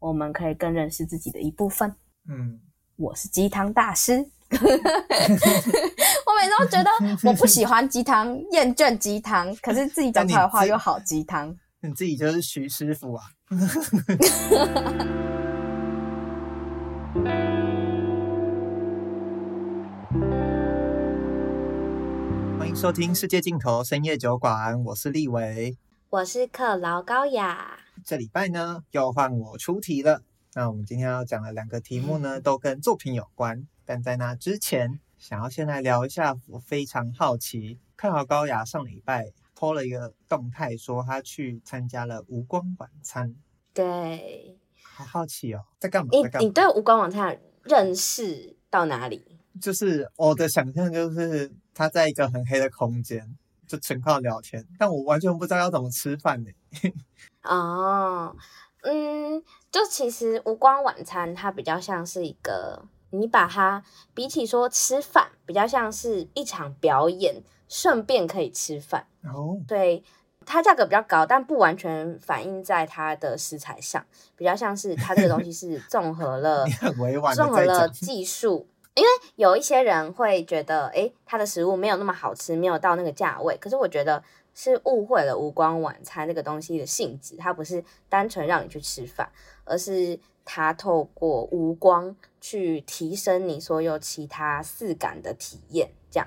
我们可以更认识自己的一部分。嗯，我是鸡汤大师。我每次都觉得我不喜欢鸡汤，厌倦鸡汤，可是自己讲出来的话又好鸡汤。你自己就是徐师傅啊！欢迎收听《世界尽头深夜酒馆》，我是立伟，我是克劳高雅。这礼拜呢，又换我出题了。那我们今天要讲的两个题目呢，都跟作品有关。但在那之前，想要先来聊一下，我非常好奇，看好高雅上礼拜 po 了一个动态，说他去参加了无光晚餐。对，好好奇哦，在干嘛？你？你对无光晚餐认识到哪里？就是我的想象就是他在一个很黑的空间，就纯靠聊天，但我完全不知道要怎么吃饭呢。哦，嗯，就其实无光晚餐它比较像是一个。你把它比起说吃饭，比较像是一场表演，顺便可以吃饭。哦，对，它价格比较高，但不完全反映在它的食材上，比较像是它这个东西是综合了，综合了技术。因为有一些人会觉得，诶，它的食物没有那么好吃，没有到那个价位。可是我觉得是误会了无光晚餐这个东西的性质，它不是单纯让你去吃饭，而是。它透过无光去提升你所有其他四感的体验，这样。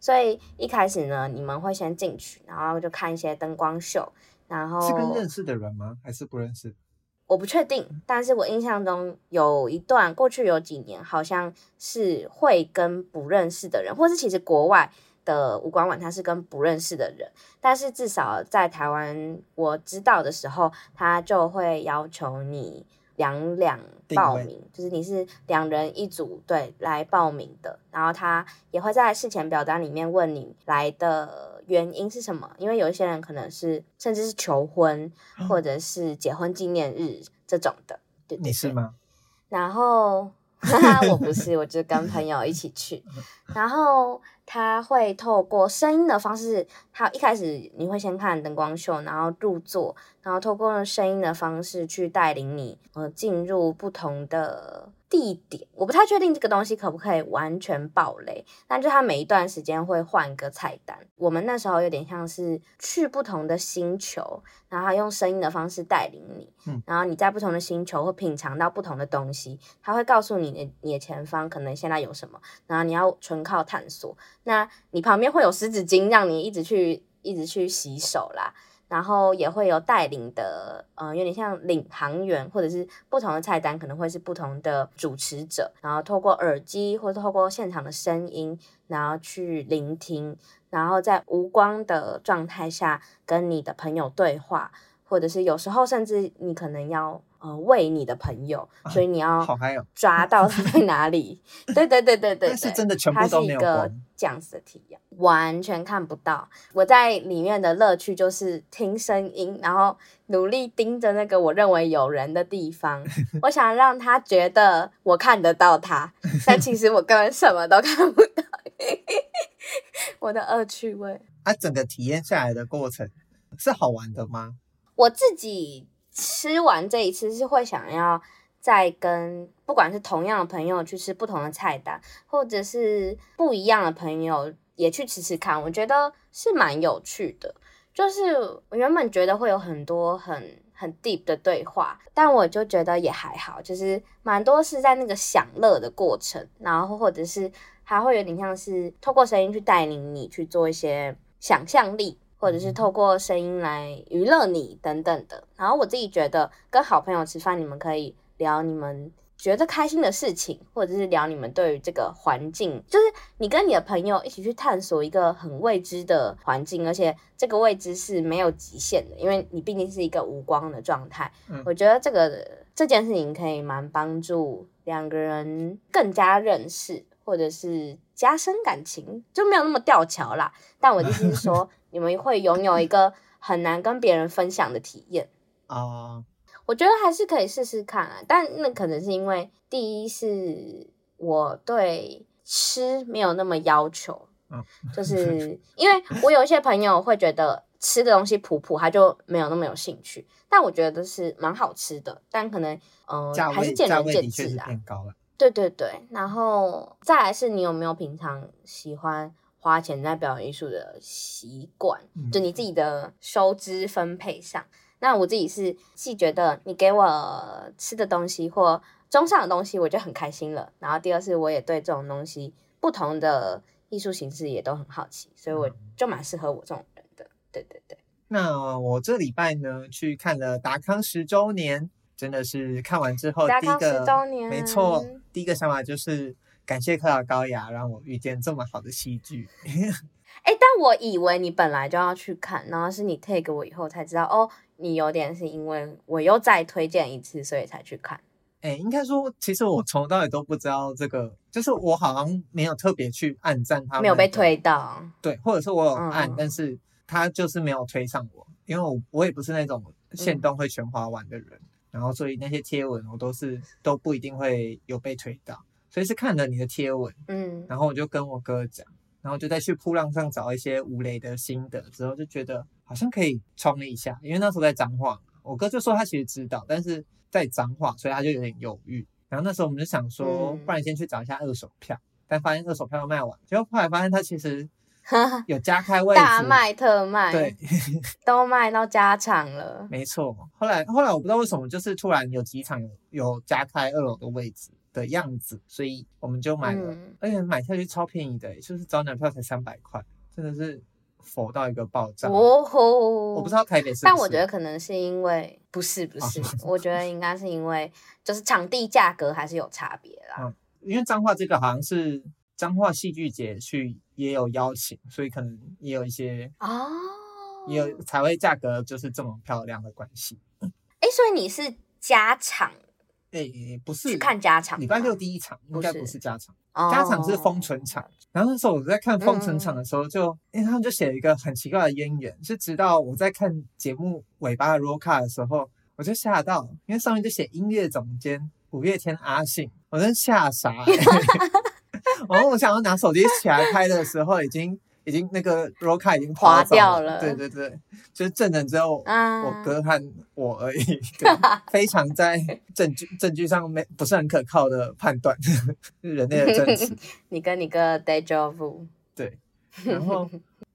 所以一开始呢，你们会先进去，然后就看一些灯光秀，然后是跟认识的人吗？还是不认识？我不确定，但是我印象中有一段过去有几年，好像是会跟不认识的人，或是其实国外的无光晚他是跟不认识的人，但是至少在台湾我知道的时候，他就会要求你。两两报名，就是你是两人一组，对，来报名的。然后他也会在事前表单里面问你来的原因是什么，因为有一些人可能是甚至是求婚或者是结婚纪念日这种的。对，对，对，你是吗？然后 我不是，我就跟朋友一起去，然后。他会透过声音的方式，他一开始你会先看灯光秀，然后入座，然后透过声音的方式去带领你，呃，进入不同的。地点我不太确定这个东西可不可以完全爆雷，但就它每一段时间会换一个菜单。我们那时候有点像是去不同的星球，然后用声音的方式带领你，嗯，然后你在不同的星球会品尝到不同的东西，它会告诉你的你的前方可能现在有什么，然后你要纯靠探索。那你旁边会有湿纸巾让你一直去一直去洗手啦。然后也会有带领的，呃，有点像领航员，或者是不同的菜单可能会是不同的主持者，然后透过耳机或者透过现场的声音，然后去聆听，然后在无光的状态下跟你的朋友对话，或者是有时候甚至你可能要。呃，喂你的朋友，所以你要抓到他在哪里。对对对对对，是真的全部都是一个这样子的体验，完全看不到。我在里面的乐趣就是听声音，然后努力盯着那个我认为有人的地方。我想让他觉得我看得到他，但其实我根本什么都看不到。我的恶趣味。啊，整个体验下来的过程是好玩的吗？我自己。吃完这一次是会想要再跟不管是同样的朋友去吃不同的菜单，或者是不一样的朋友也去吃吃看，我觉得是蛮有趣的。就是我原本觉得会有很多很很 deep 的对话，但我就觉得也还好，就是蛮多是在那个享乐的过程，然后或者是还会有点像是透过声音去带领你去做一些想象力。或者是透过声音来娱乐你等等的，然后我自己觉得跟好朋友吃饭，你们可以聊你们觉得开心的事情，或者是聊你们对于这个环境，就是你跟你的朋友一起去探索一个很未知的环境，而且这个未知是没有极限的，因为你毕竟是一个无光的状态。嗯，我觉得这个这件事情可以蛮帮助两个人更加认识，或者是加深感情，就没有那么吊桥啦。但我的意思是 说。你们会拥有一个很难跟别人分享的体验啊，我觉得还是可以试试看啊，但那可能是因为第一是我对吃没有那么要求，就是因为我有一些朋友会觉得吃的东西普普，他就没有那么有兴趣。但我觉得是蛮好吃的，但可能嗯、呃、还是见仁见智啊。变高了。对对对，然后再来是你有没有平常喜欢花钱在表演艺术的习惯？嗯、就你自己的收支分配上。那我自己是既觉得你给我吃的东西或中上的东西，我就很开心了。然后第二是我也对这种东西不同的艺术形式也都很好奇，所以我就蛮适合我这种人的。对对对。那我这礼拜呢去看了达康十周年，真的是看完之后第一个十周年没错，第一个想法就是感谢科尔高雅让我遇见这么好的戏剧。哎，但我以为你本来就要去看，然后是你 take 我以后才知道哦。你有点是因为我又再推荐一次，所以才去看。哎，应该说，其实我从头到尾都不知道这个，就是我好像没有特别去按赞他们，没有被推到。对，或者是我有按，嗯、但是他就是没有推上我，因为我我也不是那种线动会全滑完的人，嗯、然后所以那些贴文我都是都不一定会有被推到，所以是看了你的贴文，嗯，然后我就跟我哥讲。然后就再去铺浪上找一些吴磊的心得，之后就觉得好像可以冲一下，因为那时候在彰化，我哥就说他其实知道，但是在彰化，所以他就有点犹豫。然后那时候我们就想说，嗯、不然先去找一下二手票，但发现二手票都卖完，结果后来发现他其实 有加开位置，大卖特卖，对，都卖到加场了。没错，后来后来我不知道为什么，就是突然有几场有有加开二楼的位置。的样子，所以我们就买了，嗯、而且买下去超便宜的，就是早鸟票才三百块，真的是佛到一个爆炸。哦吼，我不知道台北是是，但我觉得可能是因为不是不是，哦、我觉得应该是因为就是场地价格还是有差别啦。嗯，因为彰化这个好像是彰化戏剧节去也有邀请，所以可能也有一些哦，也有才会价格就是这么漂亮的关系。哎、欸，所以你是加场？哎、欸，不是去看加场，礼拜六第一场应该不是加场，加场是封存场。哦、然后那时候我在看封存场的时候就，就、嗯、因为他们就写了一个很奇怪的渊源，是直到我在看节目尾巴的 roll call 的时候，我就吓到，因为上面就写音乐总监五月天阿信，我真吓傻、欸。然后我想要拿手机起来拍的时候，已经。已经那个 roll 卡已经滑掉了，对对对，就是证人只有我哥和我而已，非常在证据证据上没不是很可靠的判断，是人类的证词。你跟你哥 deja vu，对，然后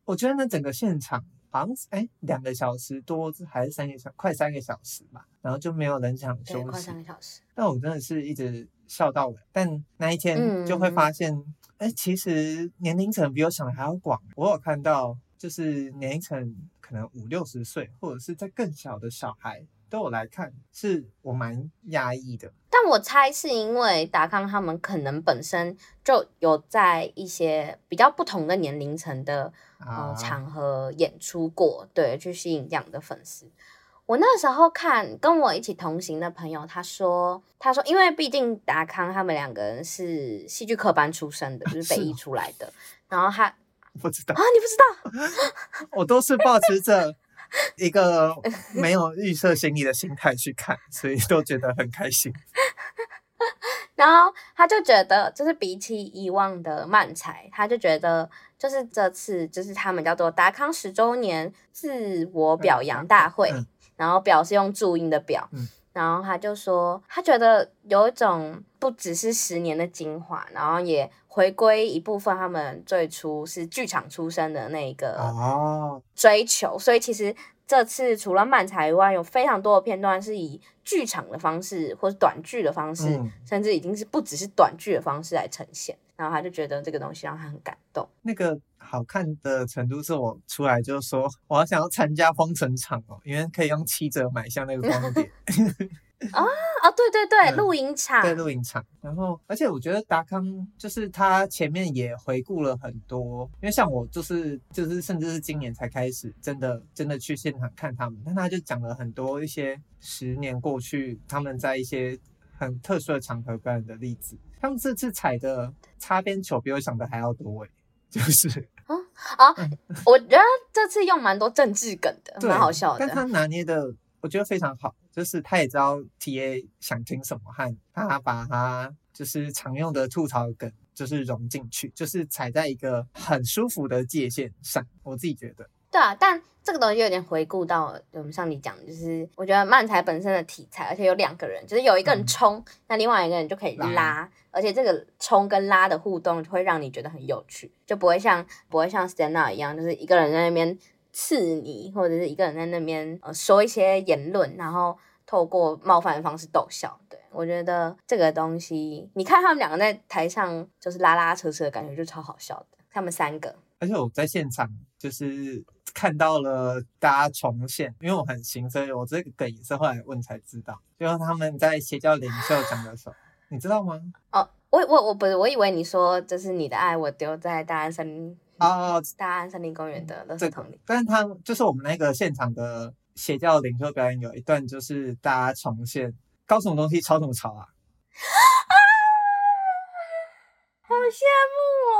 我觉得那整个现场好像哎两个小时多还是三个小快三个小时吧，然后就没有人想休息，快三个小时。但我真的是一直笑到尾，但那一天就会发现。嗯哎，其实年龄层比我想的还要广。我有看到，就是年龄层可能五六十岁，或者是在更小的小孩都有来看，是我蛮压抑的。但我猜是因为达康他们可能本身就有在一些比较不同的年龄层的、啊、呃场合演出过，对，去吸引这样的粉丝。我那时候看跟我一起同行的朋友，他说：“他说，因为毕竟达康他们两个人是戏剧科班出身的，就是北艺出来的。然后他 不知道啊，你不知道，我都是抱持着一个没有预设心理的心态去看，所以都觉得很开心。然后他就觉得，就是比起以往的漫才，他就觉得就是这次就是他们叫做达康十周年自我表扬大会。嗯”嗯然后表是用注音的表，嗯、然后他就说，他觉得有一种不只是十年的精华，然后也回归一部分他们最初是剧场出身的那个追求，哦、所以其实这次除了漫才以外，有非常多的片段是以剧场的方式或者短剧的方式，嗯、甚至已经是不只是短剧的方式来呈现。然后他就觉得这个东西让他很感动。那个好看的程度是我出来就说，我要想要参加封城场哦，因为可以用七折买下那个光碟。啊啊，对对对，露营场。对，露营场。然后，而且我觉得达康就是他前面也回顾了很多，因为像我就是就是甚至是今年才开始真的真的去现场看他们，但他就讲了很多一些十年过去他们在一些很特殊的场合表演的例子。他们这次踩的擦边球比我想的还要多诶，就是啊啊，我觉得这次用蛮多政治梗的，蛮好笑的。但他拿捏的我觉得非常好，就是他也知道 TA 想听什么，和他把他就是常用的吐槽梗就是融进去，就是踩在一个很舒服的界限上。我自己觉得，对啊，但这个东西有点回顾到我们上集讲的，就是我觉得漫才本身的题材，而且有两个人，就是有一个人冲，嗯、那另外一个人就可以拉，而且这个冲跟拉的互动就会让你觉得很有趣，就不会像不会像 stand up 一样，就是一个人在那边刺你，或者是一个人在那边呃说一些言论，然后透过冒犯的方式逗笑。对，我觉得这个东西，你看他们两个在台上就是拉拉扯扯的感觉就超好笑的，他们三个。而且我在现场就是看到了大家重现，因为我很行，所以我这个梗也是后来问才知道，就是他们在邪教领袖讲的时候，你知道吗？哦，我我我不是，我以为你说这是你的爱，我丢在大安森林哦，大安森林公园的垃圾桶里。但是他就是我们那个现场的邪教领袖表演有一段，就是大家重现搞什么东西，吵什么吵啊！啊，好羡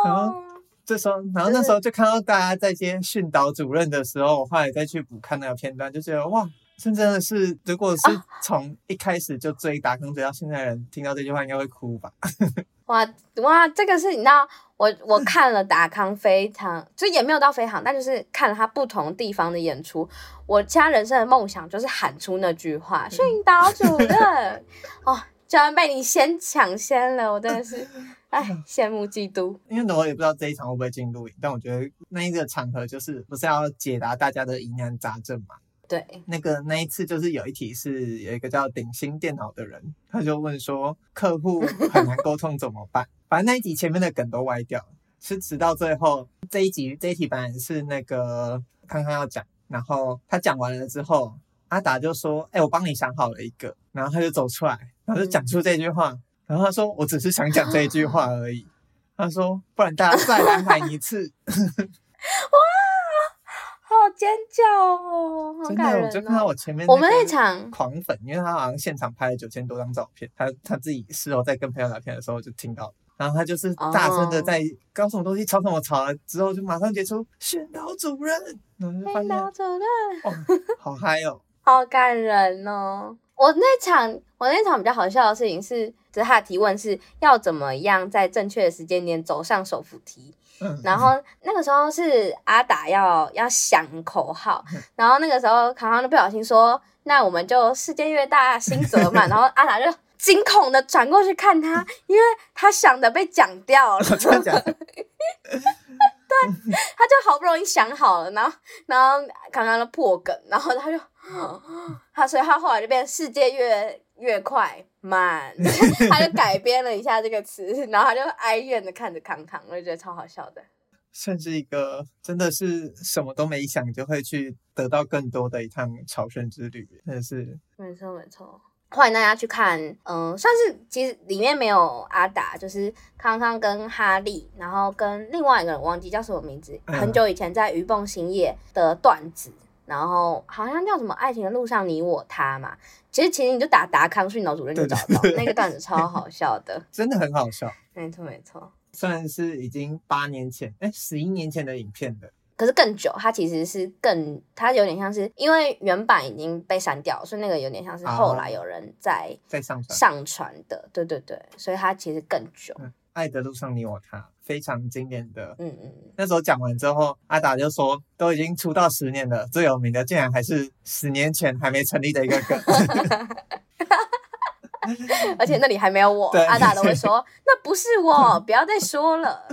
慕哦。这时候，然后那时候就看到大家在接训导主任的时候，我后来再去补看那个片段，就觉得哇，这真的是，如果是从一开始就追达康追到现在的人，听到这句话应该会哭吧？哇哇，这个是你知道，我我看了达康非常，就也没有到非常，但就是看了他不同地方的演出，我家人生的梦想就是喊出那句话，训导主任 哦，居然被你先抢先了，我真的是。哎，羡慕嫉妒。因为我也不知道这一场会不会进录影，但我觉得那一个场合就是不是要解答大家的疑难杂症嘛？对，那个那一次就是有一题是有一个叫鼎新电脑的人，他就问说客户 很难沟通怎么办？反正那一集前面的梗都歪掉了，是直到最后这一集这一题本来是那个康康要讲，然后他讲完了之后，阿达就说：“哎、欸，我帮你想好了一个。”然后他就走出来，然后就讲出这句话。嗯然后他说：“我只是想讲这一句话而已。”他说：“不然大家再来喊一次。”哇，好尖叫哦！好感人哦，真的，我就看到我前面我们那场狂粉，因为他好像现场拍了九千多张照片，他他自己事后在跟朋友聊天的时候就听到，然后他就是大声的在搞什么东西，吵什么吵了之后就马上结束宣导主任，宣导主任，哦，好嗨哦，好感人哦。我那场，我那场比较好笑的事情是，就是他的提问是要怎么样在正确的时间点走上手扶梯。嗯，然后那个时候是阿达要要想口号，然后那个时候康康就不小心说：“那我们就世界越大，心则慢。”然后阿达就惊恐的转过去看他，因为他想的被讲掉了。真的假的？对，他就好不容易想好了，然后然后康康就破梗，然后他就。他所以他后来就变世界越越快慢，他就改编了一下这个词，然后他就哀怨的看着康康，我就觉得超好笑的。算是一个真的是什么都没想就会去得到更多的一趟朝圣之旅，真的是。没错没错，欢迎大家去看，嗯，算是其实里面没有阿达，就是康康跟哈利，然后跟另外一个人忘记叫什么名字，嗯、很久以前在鱼蹦兴业的段子。然后好像叫什么“爱情的路上你我他”嘛，其实其实你就打达康训导主任就找到那个段子，超好笑的，真的很好笑。没错没错，虽然是已经八年前，哎，十一年前的影片了，可是更久，它其实是更，它有点像是因为原版已经被删掉，所以那个有点像是后来有人在在上传。上传的，对对对，所以它其实更久。嗯爱的路上你我他，非常经典的。嗯嗯，那时候讲完之后，阿达就说，都已经出道十年了，最有名的竟然还是十年前还没成立的一个梗。而且那里还没有我，阿达都会说 那不是我，不要再说了。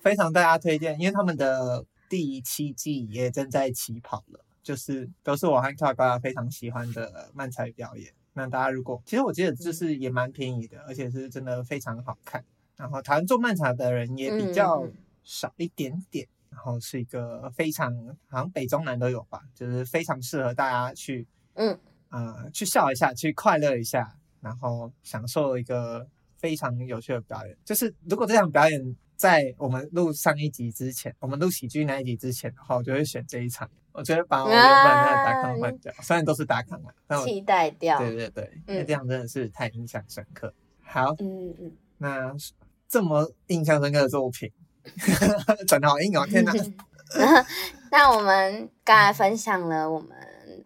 非常大家推荐，因为他们的第七季也正在起跑了，就是都是我和跳高非常喜欢的漫才表演。那大家如果其实我记得就是也蛮便宜的，而且是真的非常好看。然后台湾做漫茶的人也比较少一点点，嗯、然后是一个非常好像北中南都有吧，就是非常适合大家去嗯呃去笑一下，去快乐一下，然后享受一个非常有趣的表演。就是如果这场表演在我们录上一集之前，我们录喜剧那一集之前的话，我就会选这一场。我觉得把我原本那个达康换掉，啊、虽然都是打卡嘛，但我期待掉。对对对，因为这样真的是太印象深刻。好，嗯嗯，那。这么印象深刻的作品，转的好硬哦！天哪。那我们刚才分享了我们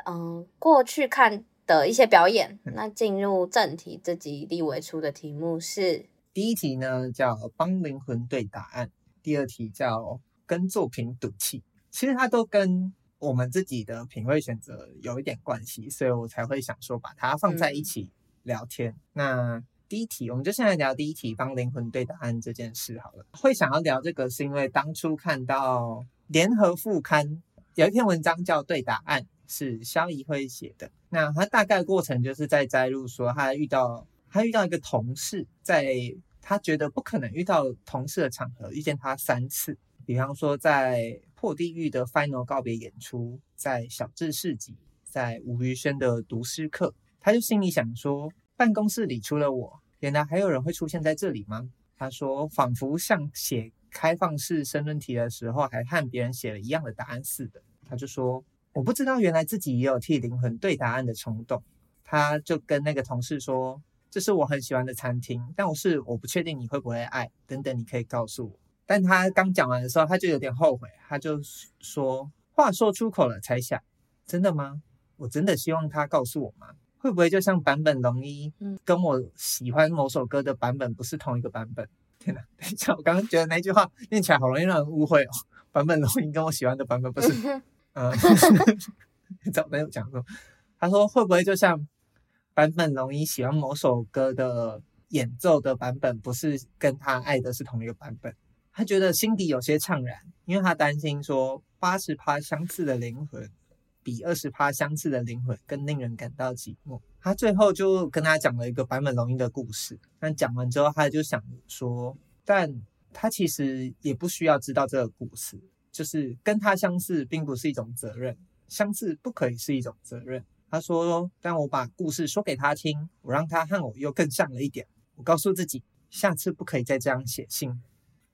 嗯过去看的一些表演，那进入正题，这集立伟出的题目是第一题呢，叫帮灵魂对答案；第二题叫跟作品赌气。其实它都跟我们自己的品味选择有一点关系，所以我才会想说把它放在一起聊天。嗯、那第一题，我们就现在聊第一题，帮灵魂对答案这件事好了。会想要聊这个，是因为当初看到联合副刊有一篇文章叫《对答案》，是萧怡辉写的。那他大概过程就是在摘录说，他遇到他遇到一个同事，在他觉得不可能遇到同事的场合遇见他三次，比方说在。破地狱的 final 告别演出，在小智市集，在吴宇轩的读诗课，他就心里想说：办公室里除了我，原来还有人会出现在这里吗？他说，仿佛像写开放式申论题的时候，还和别人写了一样的答案似的。他就说：我不知道，原来自己也有替灵魂对答案的冲动。他就跟那个同事说：这是我很喜欢的餐厅，但我是我不确定你会不会爱，等等，你可以告诉我。但他刚讲完的时候，他就有点后悔，他就说：“话说出口了，才想，真的吗？我真的希望他告诉我吗？会不会就像坂本龙一，跟我喜欢某首歌的版本不是同一个版本？天哪！等一下，我刚刚觉得那句话念起来好容易让人误会哦。版本龙一跟我喜欢的版本不是，嗯，早没有讲过。他说会不会就像坂本龙一喜欢某首歌的演奏的版本不是跟他爱的是同一个版本？”他觉得心底有些怅然，因为他担心说八十趴相似的灵魂比二十趴相似的灵魂更令人感到寂寞。他最后就跟他讲了一个坂本龙一的故事。但讲完之后，他就想说，但他其实也不需要知道这个故事，就是跟他相似并不是一种责任，相似不可以是一种责任。他说，但我把故事说给他听，我让他和我又更像了一点。我告诉自己，下次不可以再这样写信。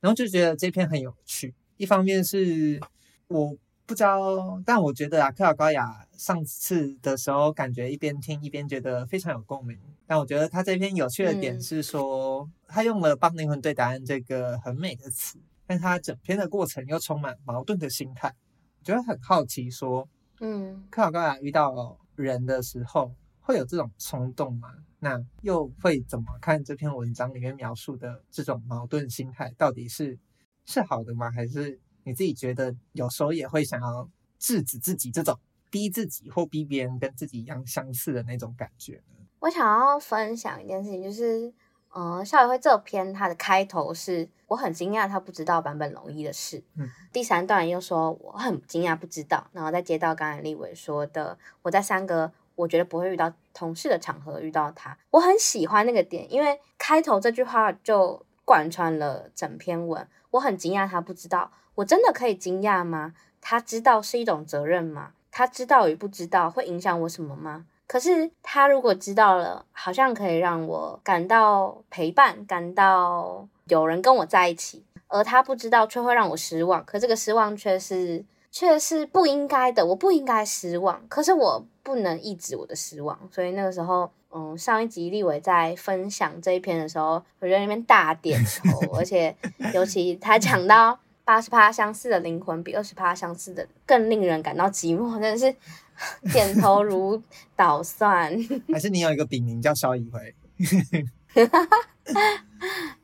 然后就觉得这篇很有趣，一方面是我不知道，但我觉得啊，克劳高雅上次的时候感觉一边听一边觉得非常有共鸣。但我觉得他这篇有趣的点是说，嗯、他用了“帮灵魂对答案”这个很美的词，但他整篇的过程又充满矛盾的心态。我觉得很好奇，说，嗯，克劳高雅遇到人的时候会有这种冲动吗？那又会怎么看这篇文章里面描述的这种矛盾心态？到底是是好的吗？还是你自己觉得有时候也会想要制止自己这种逼自己或逼别人跟自己一样相似的那种感觉呢？我想要分享一件事情，就是呃，校友会这篇它的开头是我很惊讶他不知道版本龙一的事，嗯，第三段又说我很惊讶不知道，然后再接到刚才立伟说的我在三个。我觉得不会遇到同事的场合遇到他，我很喜欢那个点，因为开头这句话就贯穿了整篇文。我很惊讶他不知道，我真的可以惊讶吗？他知道是一种责任吗？他知道与不知道会影响我什么吗？可是他如果知道了，好像可以让我感到陪伴，感到有人跟我在一起，而他不知道却会让我失望。可这个失望却是。却是不应该的，我不应该失望，可是我不能抑制我的失望，所以那个时候，嗯，上一集立伟在分享这一篇的时候，我在那边大点头，而且尤其他讲到八十趴相似的灵魂比二十趴相似的更令人感到寂寞，真的是 点头如捣蒜。还是你有一个笔名叫萧怡辉？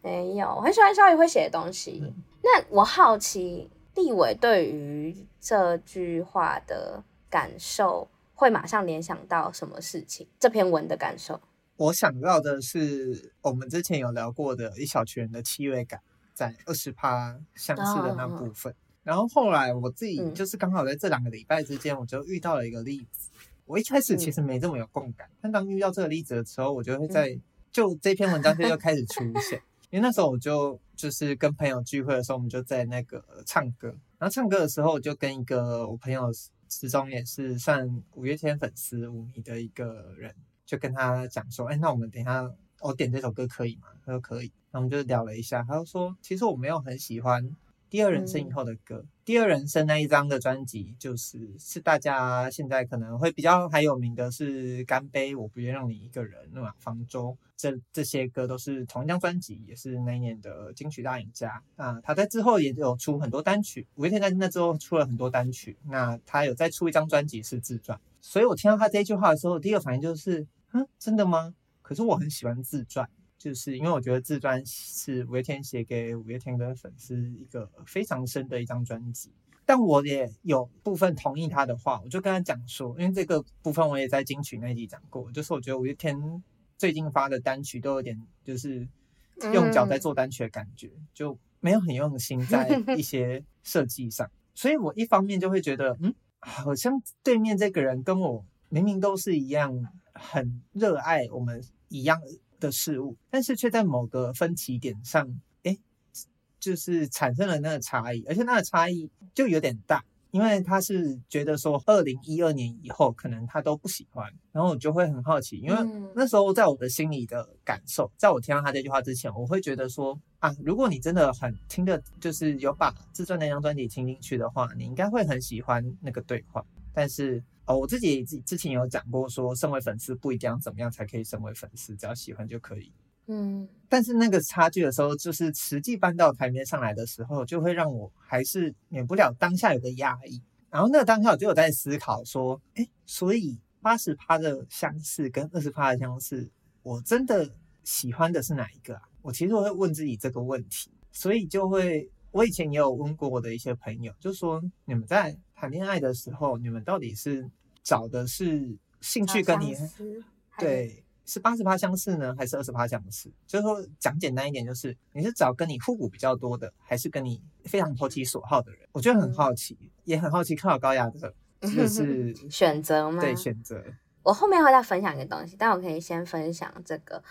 没有，我很喜欢萧怡辉写的东西。嗯、那我好奇。立伟对于这句话的感受，会马上联想到什么事情？这篇文的感受，我想到的是我们之前有聊过的一小群人的气味感，在二十趴相似的那部分。哦、然后后来我自己就是刚好在这两个礼拜之间，我就遇到了一个例子。嗯、我一开始其实没这么有共感，嗯、但当遇到这个例子的时候，我就会在、嗯、就这篇文章就又 开始出现。因为那时候我就就是跟朋友聚会的时候，我们就在那个唱歌。然后唱歌的时候，我就跟一个我朋友之中也是算五月天粉丝五迷的一个人，就跟他讲说：“哎，那我们等一下我点这首歌可以吗？”他说可以。我们就聊了一下，他就说：“其实我没有很喜欢。”第二人生以后的歌，嗯、第二人生那一张的专辑，就是是大家现在可能会比较还有名的是《干杯》，我不愿让你一个人，那么方舟，这这些歌都是同一张专辑，也是那一年的金曲大赢家。啊他在之后也有出很多单曲，五月天在那之后出了很多单曲。那他有再出一张专辑是自传，所以我听到他这句话的时候，第一个反应就是，嗯，真的吗？可是我很喜欢自传。就是因为我觉得自传是五月天写给五月天的粉丝一个非常深的一张专辑，但我也有部分同意他的话，我就跟他讲说，因为这个部分我也在金曲那集讲过，就是我觉得五月天最近发的单曲都有点就是用脚在做单曲的感觉，嗯、就没有很用心在 一些设计上，所以我一方面就会觉得，嗯，好像对面这个人跟我明明都是一样很热爱我们一样的事物，但是却在某个分歧点上，哎，就是产生了那个差异，而且那个差异就有点大，因为他是觉得说，二零一二年以后可能他都不喜欢，然后我就会很好奇，因为那时候在我的心里的感受，在我听到他这句话之前，我会觉得说，啊，如果你真的很听的，就是有把自传那张专辑听进去的话，你应该会很喜欢那个对话，但是。哦，我自己之之前有讲过，说身为粉丝不一定要怎么样才可以身为粉丝，只要喜欢就可以。嗯，但是那个差距的时候，就是实际搬到台面上来的时候，就会让我还是免不了当下有个压抑。然后那个当下我就有在思考说，哎，所以八十趴的相似跟二十趴的相似，我真的喜欢的是哪一个啊？我其实我会问自己这个问题，所以就会。我以前也有问过我的一些朋友，就说你们在谈恋爱的时候，你们到底是找的是兴趣跟你对是八十趴相似呢，还是二十趴相似？就是说讲简单一点，就是你是找跟你互补比较多的，还是跟你非常投其所好的人？我觉得很好奇，嗯、也很好奇，看好高雅的就 是选择吗？对，选择。我后面会再分享一个东西，但我可以先分享这个。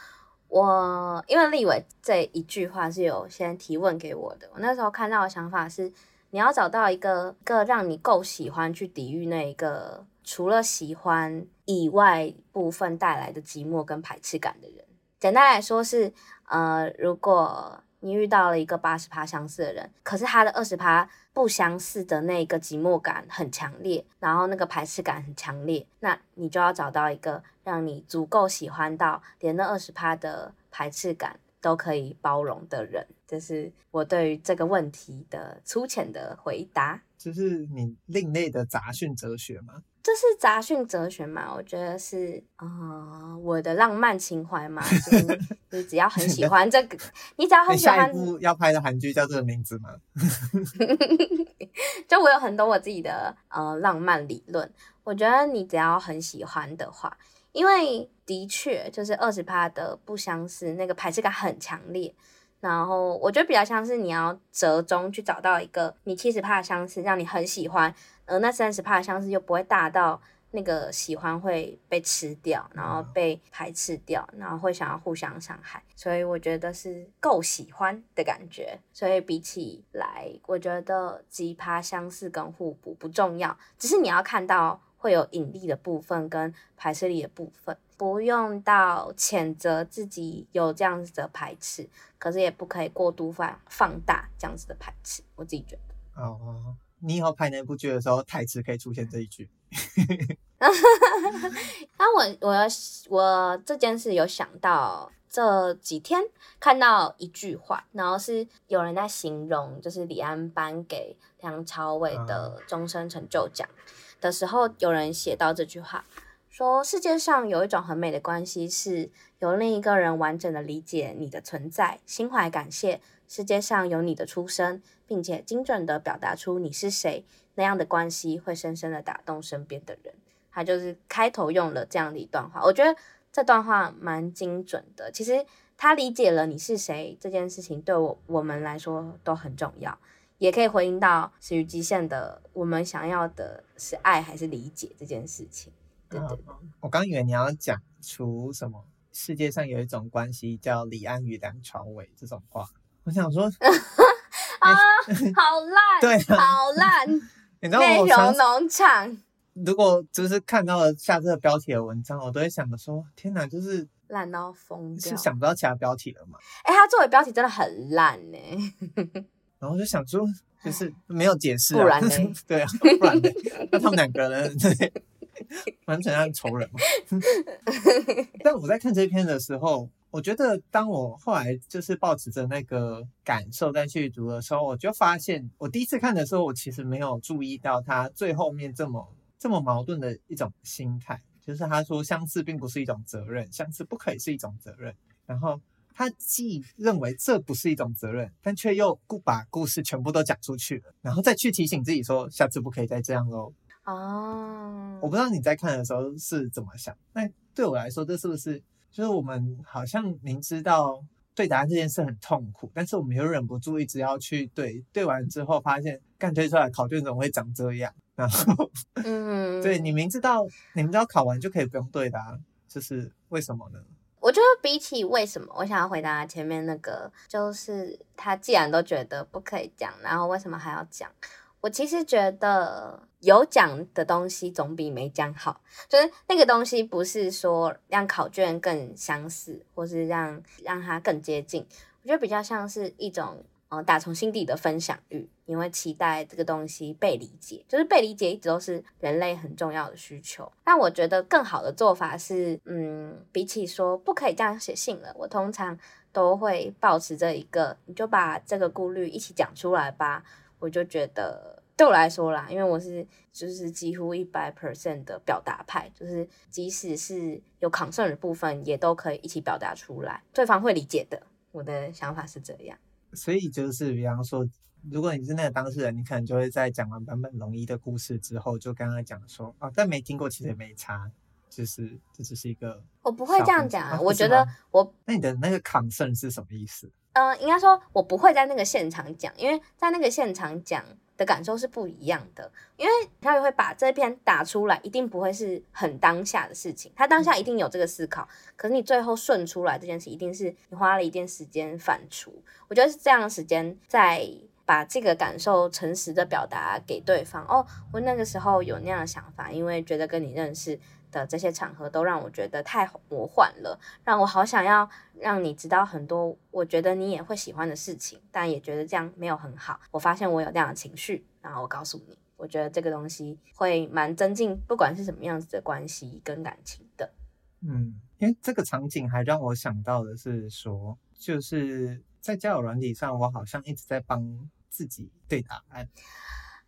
我因为立伟这一句话是有先提问给我的，我那时候看到的想法是，你要找到一个一个让你够喜欢去抵御那一个除了喜欢以外部分带来的寂寞跟排斥感的人。简单来说是，呃，如果你遇到了一个八十趴相似的人，可是他的二十趴不相似的那个寂寞感很强烈，然后那个排斥感很强烈，那你就要找到一个让你足够喜欢到连那二十趴的排斥感都可以包容的人。这是我对于这个问题的粗浅的回答。就是你另类的杂讯哲学吗？这是杂讯哲学嘛？我觉得是啊、呃，我的浪漫情怀嘛。就是、你只要很喜欢这个，你只要很喜欢。下一部要拍的韩剧叫这个名字吗？就我有很多我自己的呃浪漫理论。我觉得你只要很喜欢的话，因为的确就是二十趴的不相似，那个排斥感很强烈。然后我觉得比较像是你要折中去找到一个你七十趴的相似，让你很喜欢，而那三十趴的相似又不会大到那个喜欢会被吃掉，然后被排斥掉，然后会想要互相伤害。所以我觉得是够喜欢的感觉。所以比起来，我觉得几趴相似跟互补不重要，只是你要看到会有引力的部分跟排斥力的部分。不用到谴责自己有这样子的排斥，可是也不可以过度放放大这样子的排斥。我自己觉得。哦，你以后拍那部剧的时候，台词可以出现这一句。那我我我这件事有想到，这几天看到一句话，然后是有人在形容，就是李安颁给梁朝伟的终身成就奖的时候，有人写到这句话。说世界上有一种很美的关系，是由另一个人完整的理解你的存在，心怀感谢世界上有你的出生，并且精准的表达出你是谁。那样的关系会深深的打动身边的人。他就是开头用了这样的一段话，我觉得这段话蛮精准的。其实他理解了你是谁这件事情，对我我们来说都很重要，也可以回应到《始于极限》的我们想要的是爱还是理解这件事情。对对对，我刚以为你要讲出什么世界上有一种关系叫李安与梁朝伟这种话，我想说 啊，好烂，对、啊，好烂。你知道内容农场，如果就是看到了下这个标题的文章，我都会想着说，天哪，就是烂到疯掉，是想不到其他标题了吗？哎、欸，他作为标题真的很烂呢。然后就想说，就是没有解释、啊，不然呢？对啊，不然呢？那他们两个人 对。完全像仇人嘛。但我在看这篇的时候，我觉得当我后来就是抱持着那个感受再去读的时候，我就发现，我第一次看的时候，我其实没有注意到他最后面这么这么矛盾的一种心态，就是他说相似并不是一种责任，相似不可以是一种责任。然后他既认为这不是一种责任，但却又不把故事全部都讲出去了，然后再去提醒自己说下次不可以再这样喽。哦，我不知道你在看的时候是怎么想，那对我来说，这是不是就是我们好像明知道对答案这件事很痛苦，但是我们又忍不住一直要去对，对完之后发现干推出来考卷怎么会长这样？然后，嗯，对你明知道你明知道考完就可以不用对答，就是为什么呢？我觉得比起为什么，我想要回答前面那个，就是他既然都觉得不可以讲，然后为什么还要讲？我其实觉得有讲的东西总比没讲好，就是那个东西不是说让考卷更相似，或是让让它更接近，我觉得比较像是一种。打从心底的分享欲，你会期待这个东西被理解，就是被理解一直都是人类很重要的需求。但我觉得更好的做法是，嗯，比起说不可以这样写信了，我通常都会保持着一个，你就把这个顾虑一起讲出来吧。我就觉得对我来说啦，因为我是就是几乎一百 percent 的表达派，就是即使是有 concern 的部分，也都可以一起表达出来，对方会理解的。我的想法是这样。所以就是，比方说，如果你是那个当事人，你可能就会在讲完坂本龙一的故事之后，就跟他讲说，哦，但没听过，其实也没差，就是这只是一个。我不会这样讲，啊，我觉得我。那你的那个 concern 是什么意思？呃，应该说，我不会在那个现场讲，因为在那个现场讲。的感受是不一样的，因为他也会把这篇打出来，一定不会是很当下的事情，他当下一定有这个思考，可是你最后顺出来这件事，一定是你花了一定时间反刍。我觉得是这样的时间，在把这个感受诚实的表达给对方。哦，我那个时候有那样的想法，因为觉得跟你认识。的这些场合都让我觉得太魔幻了，让我好想要让你知道很多我觉得你也会喜欢的事情，但也觉得这样没有很好。我发现我有这样的情绪，然后我告诉你，我觉得这个东西会蛮增进，不管是什么样子的关系跟感情的。嗯，因为这个场景还让我想到的是说，就是在交友软体上，我好像一直在帮自己对答案。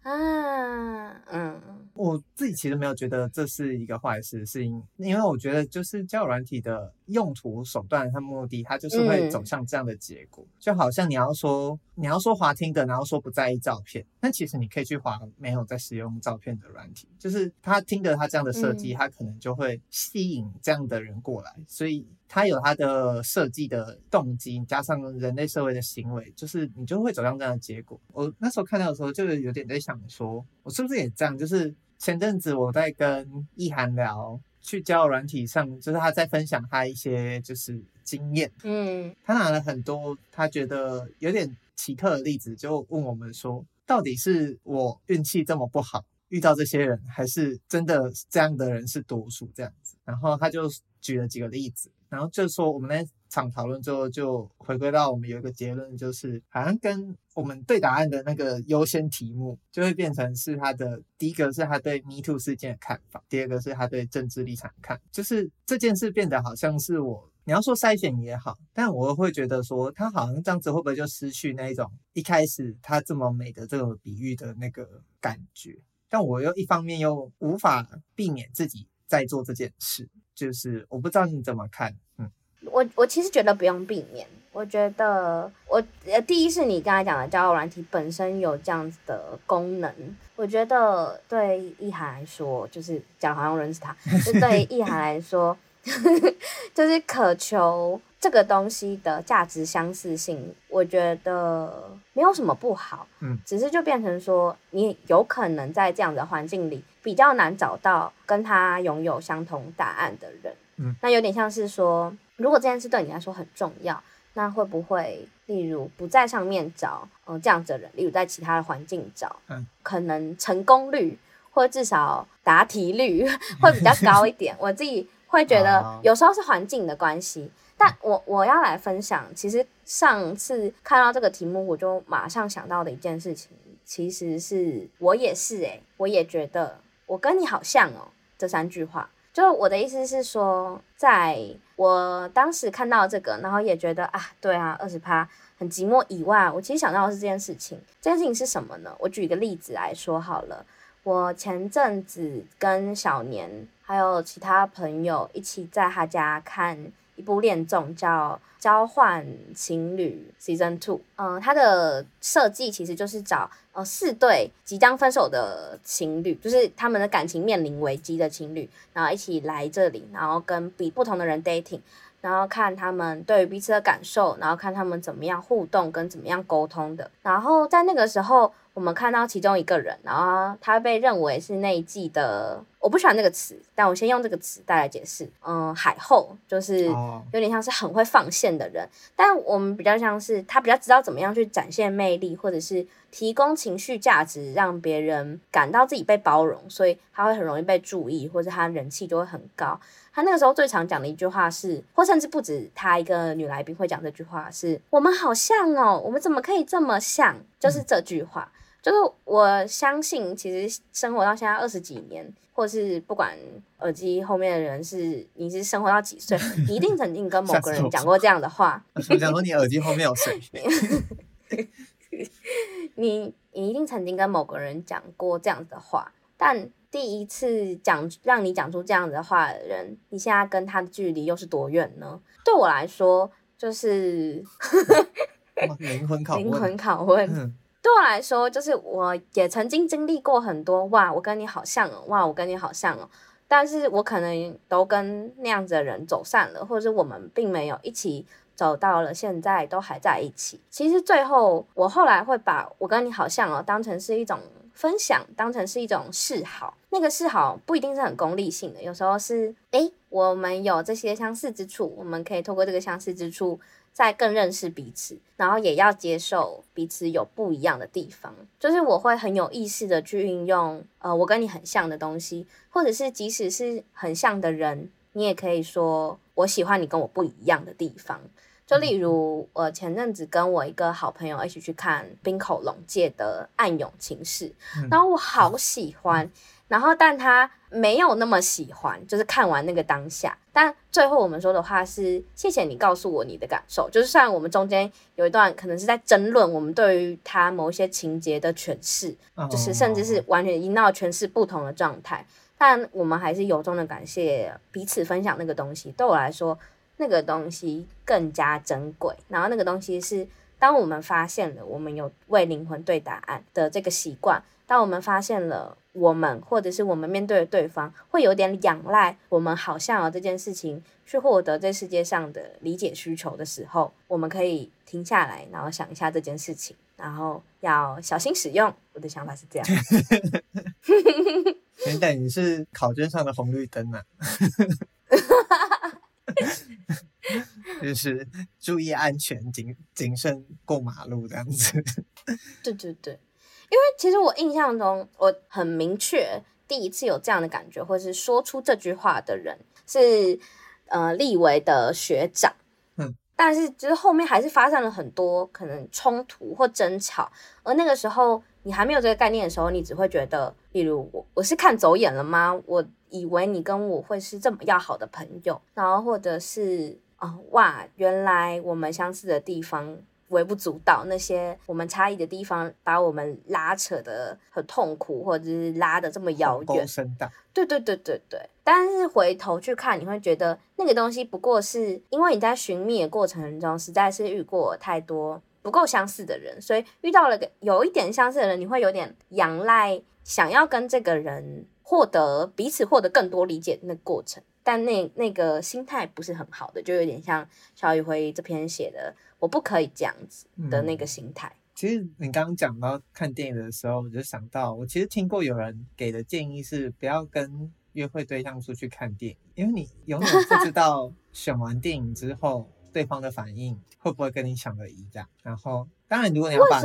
啊，嗯，我自己其实没有觉得这是一个坏事，是因因为我觉得就是交友软体的用途手段和目的，它就是会走向这样的结果，嗯、就好像你要说你要说滑听的，然后说不在意照片，那其实你可以去滑没有在使用照片的软体，就是他听的他这样的设计，他可能就会吸引这样的人过来，所以。它有它的设计的动机，加上人类社会的行为，就是你就会走向这样的结果。我那时候看到的时候，就有点在想说，我是不是也这样？就是前阵子我在跟意涵聊，去交友软体上，就是他在分享他一些就是经验，嗯，他拿了很多他觉得有点奇特的例子，就问我们说，到底是我运气这么不好遇到这些人，还是真的这样的人是多数这样子？然后他就举了几个例子。然后就说我们那场讨论之后，就回归到我们有一个结论，就是好像跟我们对答案的那个优先题目，就会变成是他的第一个是他对 Me Too 事件的看法，第二个是他对政治立场看，就是这件事变得好像是我，你要说筛选也好，但我会觉得说他好像这样子会不会就失去那一种一开始他这么美的这种比喻的那个感觉，但我又一方面又无法避免自己在做这件事。就是我不知道你怎么看，嗯，我我其实觉得不用避免，我觉得我呃第一是你刚才讲的交友软体本身有这样子的功能，我觉得对意涵来说，就是讲好像认识他，就对意涵来说，就是渴求这个东西的价值相似性，我觉得没有什么不好，嗯，只是就变成说你有可能在这样的环境里。比较难找到跟他拥有相同答案的人，嗯，那有点像是说，如果这件事对你来说很重要，那会不会，例如不在上面找，嗯，这样子的人，例如在其他的环境找，嗯，可能成功率或至少答题率 会比较高一点。我自己会觉得有时候是环境的关系，但我我要来分享，其实上次看到这个题目，我就马上想到的一件事情，其实是我也是诶、欸，我也觉得。我跟你好像哦，这三句话，就我的意思是说，在我当时看到这个，然后也觉得啊，对啊，二十趴很寂寞以外，我其实想到的是这件事情。这件事情是什么呢？我举一个例子来说好了。我前阵子跟小年还有其他朋友一起在他家看一部恋综叫《交换情侣 Season Two》。嗯，它的设计其实就是找呃四对即将分手的情侣，就是他们的感情面临危机的情侣，然后一起来这里，然后跟比不同的人 dating。然后看他们对于彼此的感受，然后看他们怎么样互动跟怎么样沟通的。然后在那个时候，我们看到其中一个人，然后他被认为是那一季的，我不喜欢那个词，但我先用这个词带来解释。嗯，海后就是有点像是很会放线的人，但我们比较像是他比较知道怎么样去展现魅力，或者是提供情绪价值，让别人感到自己被包容，所以他会很容易被注意，或者他人气就会很高。他那个时候最常讲的一句话是，或甚至不止他一个女来宾会讲这句话是，是我们好像哦，我们怎么可以这么像？就是这句话，嗯、就是我相信，其实生活到现在二十几年，或是不管耳机后面的人是你是生活到几岁，你一定曾经跟某个人讲过这样的话。我讲说你耳机后面有谁？你你一定曾经跟某个人讲过这样子的话，但。第一次讲让你讲出这样子的话的人，你现在跟他的距离又是多远呢？对我来说，就是 灵魂拷问。灵魂拷问。嗯、对我来说，就是我也曾经经历过很多哇，我跟你好像哦，哇，我跟你好像哦。但是我可能都跟那样子的人走散了，或者是我们并没有一起走到了现在都还在一起。其实最后，我后来会把我跟你好像哦当成是一种。分享当成是一种示好，那个示好不一定是很功利性的，有时候是，诶，我们有这些相似之处，我们可以透过这个相似之处，再更认识彼此，然后也要接受彼此有不一样的地方。就是我会很有意识的去运用，呃，我跟你很像的东西，或者是即使是很像的人，你也可以说我喜欢你跟我不一样的地方。就例如，我前阵子跟我一个好朋友一起去看冰口龙介的《暗涌情事》，然后我好喜欢，然后但他没有那么喜欢，就是看完那个当下，但最后我们说的话是谢谢你告诉我你的感受，就是虽然我们中间有一段可能是在争论我们对于他某一些情节的诠释，就是甚至是完全一闹诠释不同的状态，但我们还是由衷的感谢彼此分享那个东西，对我来说。那个东西更加珍贵，然后那个东西是，当我们发现了我们有为灵魂对答案的这个习惯，当我们发现了我们或者是我们面对的对方会有点仰赖我们好像有这件事情去获得这世界上的理解需求的时候，我们可以停下来，然后想一下这件事情，然后要小心使用。我的想法是这样。等 等，你是考卷上的红绿灯啊？就是注意安全，谨谨慎过马路这样子。对 对对，因为其实我印象中，我很明确，第一次有这样的感觉，或是说出这句话的人是呃立维的学长。嗯，但是就是后面还是发生了很多可能冲突或争吵，而那个时候你还没有这个概念的时候，你只会觉得，例如我我是看走眼了吗？我以为你跟我会是这么要好的朋友，然后或者是。哦，哇！原来我们相似的地方微不足道，那些我们差异的地方把我们拉扯的很痛苦，或者是拉得这么遥远。对对对对对。但是回头去看，你会觉得那个东西不过是因为你在寻觅的过程中，实在是遇过太多不够相似的人，所以遇到了个有一点相似的人，你会有点仰赖，想要跟这个人获得彼此获得更多理解的那个过程。但那那个心态不是很好的，就有点像小宇辉这篇写的“我不可以这样子”的那个心态。嗯，其实你刚刚讲到看电影的时候，我就想到，我其实听过有人给的建议是不要跟约会对象出去看电影，因为你永远不知道 选完电影之后对方的反应会不会跟你想的一样。然后，当然如果你要把？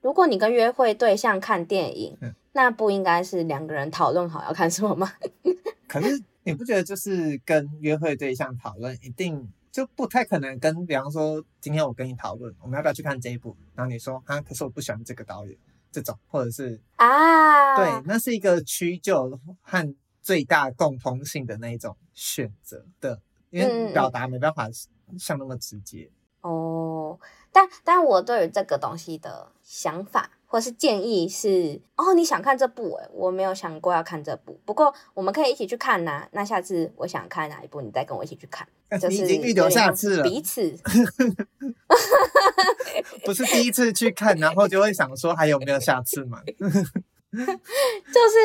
如果你跟约会对象看电影，嗯，那不应该是两个人讨论好要看什么吗？可是。你不觉得就是跟约会对象讨论，一定就不太可能跟，比方说今天我跟你讨论，我们要不要去看这一部？然后你说啊，可是我不喜欢这个导演，这种或者是啊，对，那是一个屈就和最大共通性的那一种选择的，因为表达没办法像那么直接。嗯、哦，但但我对于这个东西的想法。或是建议是哦，你想看这部诶，我没有想过要看这部，不过我们可以一起去看呐、啊。那下次我想看哪一部，你再跟我一起去看。就是你已经预留下次了，彼此 不是第一次去看，然后就会想说还有没有下次嘛？就是